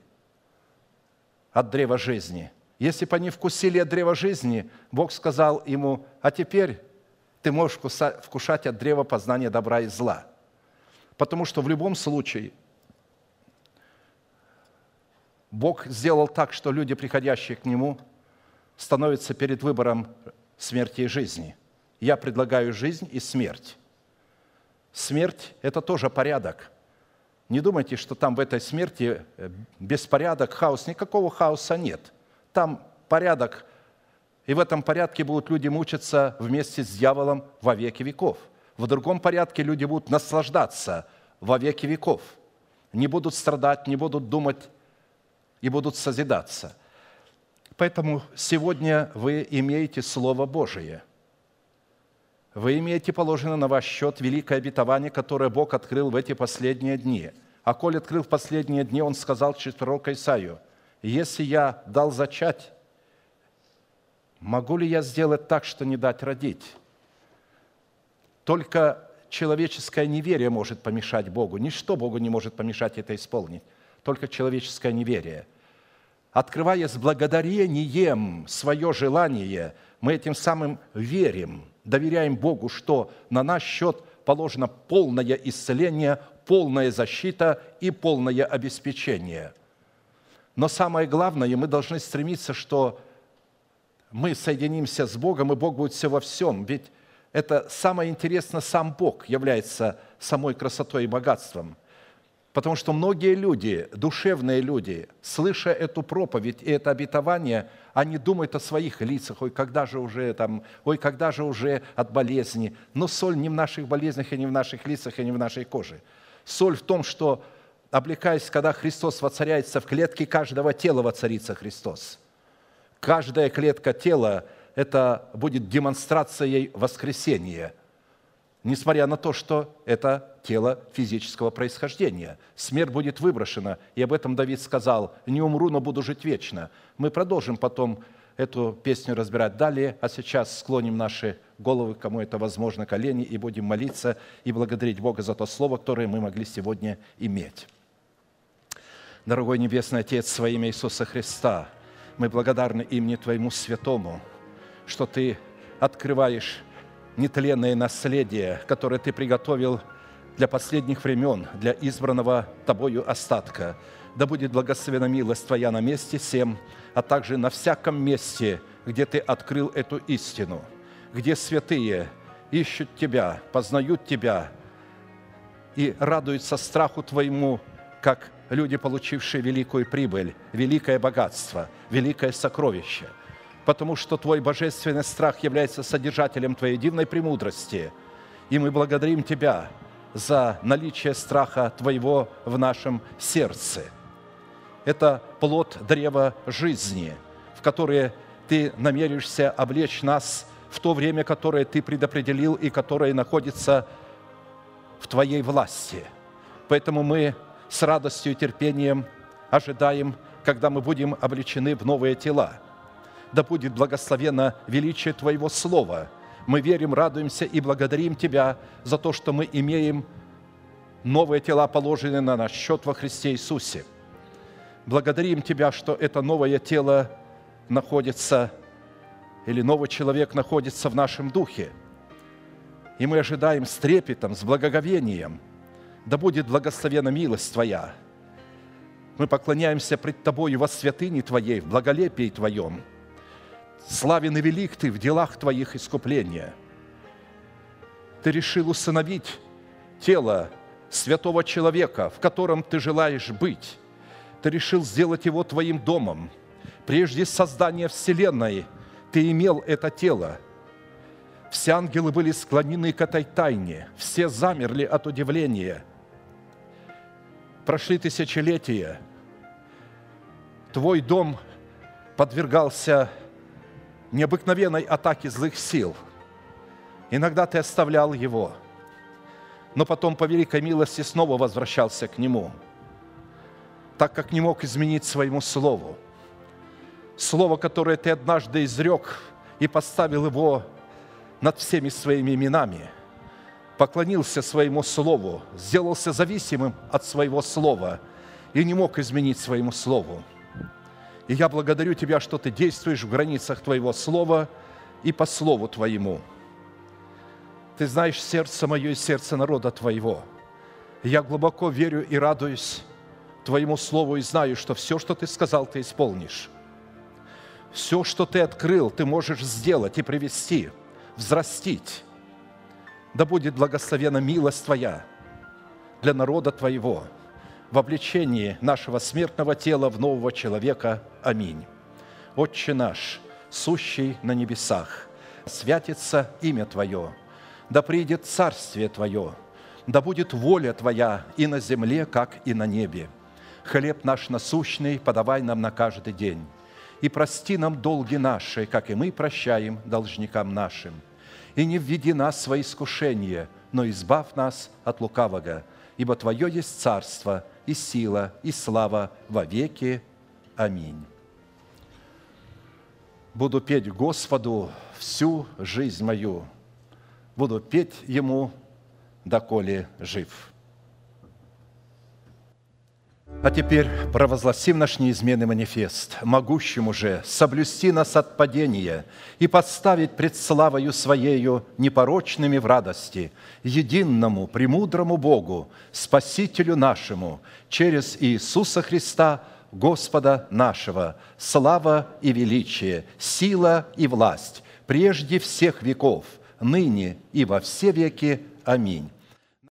от древа жизни. Если бы они вкусили от древа жизни, Бог сказал ему, а теперь ты можешь вкушать от древа познания добра и зла – Потому что в любом случае Бог сделал так, что люди, приходящие к Нему, становятся перед выбором смерти и жизни. Я предлагаю жизнь и смерть. Смерть – это тоже порядок. Не думайте, что там в этой смерти э, беспорядок, хаос. Никакого хаоса нет. Там порядок, и в этом порядке будут люди мучиться вместе с дьяволом во веки веков – в другом порядке люди будут наслаждаться во веки веков. Не будут страдать, не будут думать и будут созидаться. Поэтому сегодня вы имеете Слово Божие. Вы имеете положено на ваш счет великое обетование, которое Бог открыл в эти последние дни. А коль открыл в последние дни, Он сказал через пророка Исаию, «Если я дал зачать, могу ли я сделать так, что не дать родить?» Только человеческое неверие может помешать Богу. Ничто Богу не может помешать это исполнить. Только человеческое неверие. Открывая с благодарением свое желание, мы этим самым верим, доверяем Богу, что на наш счет положено полное исцеление, полная защита и полное обеспечение. Но самое главное, мы должны стремиться, что мы соединимся с Богом, и Бог будет все во всем. Ведь это самое интересное, сам Бог является самой красотой и богатством. Потому что многие люди, душевные люди, слыша эту проповедь и это обетование, они думают о своих лицах, ой, когда же уже там, ой, когда же уже от болезни. Но соль не в наших болезнях, и не в наших лицах, и не в нашей коже. Соль в том, что, облекаясь, когда Христос воцаряется в клетке каждого тела, воцарится Христос. Каждая клетка тела это будет демонстрацией воскресения, несмотря на то, что это тело физического происхождения. Смерть будет выброшена, и об этом Давид сказал, «Не умру, но буду жить вечно». Мы продолжим потом эту песню разбирать далее, а сейчас склоним наши головы, кому это возможно, колени, и будем молиться и благодарить Бога за то слово, которое мы могли сегодня иметь. Дорогой Небесный Отец, во Иисуса Христа, мы благодарны имени Твоему Святому – что Ты открываешь нетленное наследие, которое Ты приготовил для последних времен, для избранного Тобою остатка. Да будет благословена милость Твоя на месте всем, а также на всяком месте, где Ты открыл эту истину, где святые ищут Тебя, познают Тебя и радуются страху Твоему, как люди, получившие великую прибыль, великое богатство, великое сокровище – потому что Твой божественный страх является содержателем Твоей дивной премудрости. И мы благодарим Тебя за наличие страха Твоего в нашем сердце. Это плод древа жизни, в которое Ты намеришься облечь нас в то время, которое Ты предопределил и которое находится в Твоей власти. Поэтому мы с радостью и терпением ожидаем, когда мы будем облечены в новые тела – да будет благословено величие Твоего Слова Мы верим, радуемся и благодарим Тебя за то, что мы имеем новые тела, положенные на наш счет во Христе Иисусе. Благодарим Тебя, что это новое тело находится, или новый человек находится в нашем духе. И мы ожидаем с трепетом, с благоговением, да будет благословена милость Твоя. Мы поклоняемся пред Тобою во святыне Твоей, в благолепии Твоем. Славен и велик Ты в делах Твоих искупления. Ты решил усыновить тело святого человека, в котором Ты желаешь быть. Ты решил сделать его Твоим домом. Прежде создания Вселенной Ты имел это тело. Все ангелы были склонены к этой тайне, все замерли от удивления. Прошли тысячелетия. Твой дом подвергался необыкновенной атаке злых сил. Иногда ты оставлял его – но потом по великой милости снова возвращался к Нему, так как не мог изменить своему Слову. Слово, которое ты однажды изрек и поставил его над всеми своими именами, поклонился своему Слову, сделался зависимым от своего Слова и не мог изменить своему Слову. И я благодарю Тебя, что Ты действуешь в границах Твоего Слова и по Слову Твоему – ты знаешь сердце мое и сердце народа Твоего. Я глубоко верю и радуюсь Твоему Слову и знаю, что все, что Ты сказал, Ты исполнишь. Все, что Ты открыл, Ты можешь сделать и привести, взрастить. Да будет благословена милость Твоя для народа Твоего в обличении нашего смертного тела в нового человека. Аминь. Отче наш, сущий на небесах, святится имя Твое – да придет Царствие Твое, да будет воля Твоя и на земле, как и на небе. Хлеб наш насущный подавай нам на каждый день, и прости нам долги наши, как и мы прощаем должникам нашим. И не введи нас в искушение, но избавь нас от лукавого, ибо Твое есть царство, и сила, и слава во веки. Аминь. Буду петь Господу всю жизнь мою – буду петь ему, доколе жив». А теперь провозгласим наш неизменный манифест, могущему же соблюсти нас от падения и подставить пред славою Своею непорочными в радости, единому, премудрому Богу, Спасителю нашему, через Иисуса Христа, Господа нашего, слава и величие, сила и власть, прежде всех веков – ныне и во все веки. Аминь.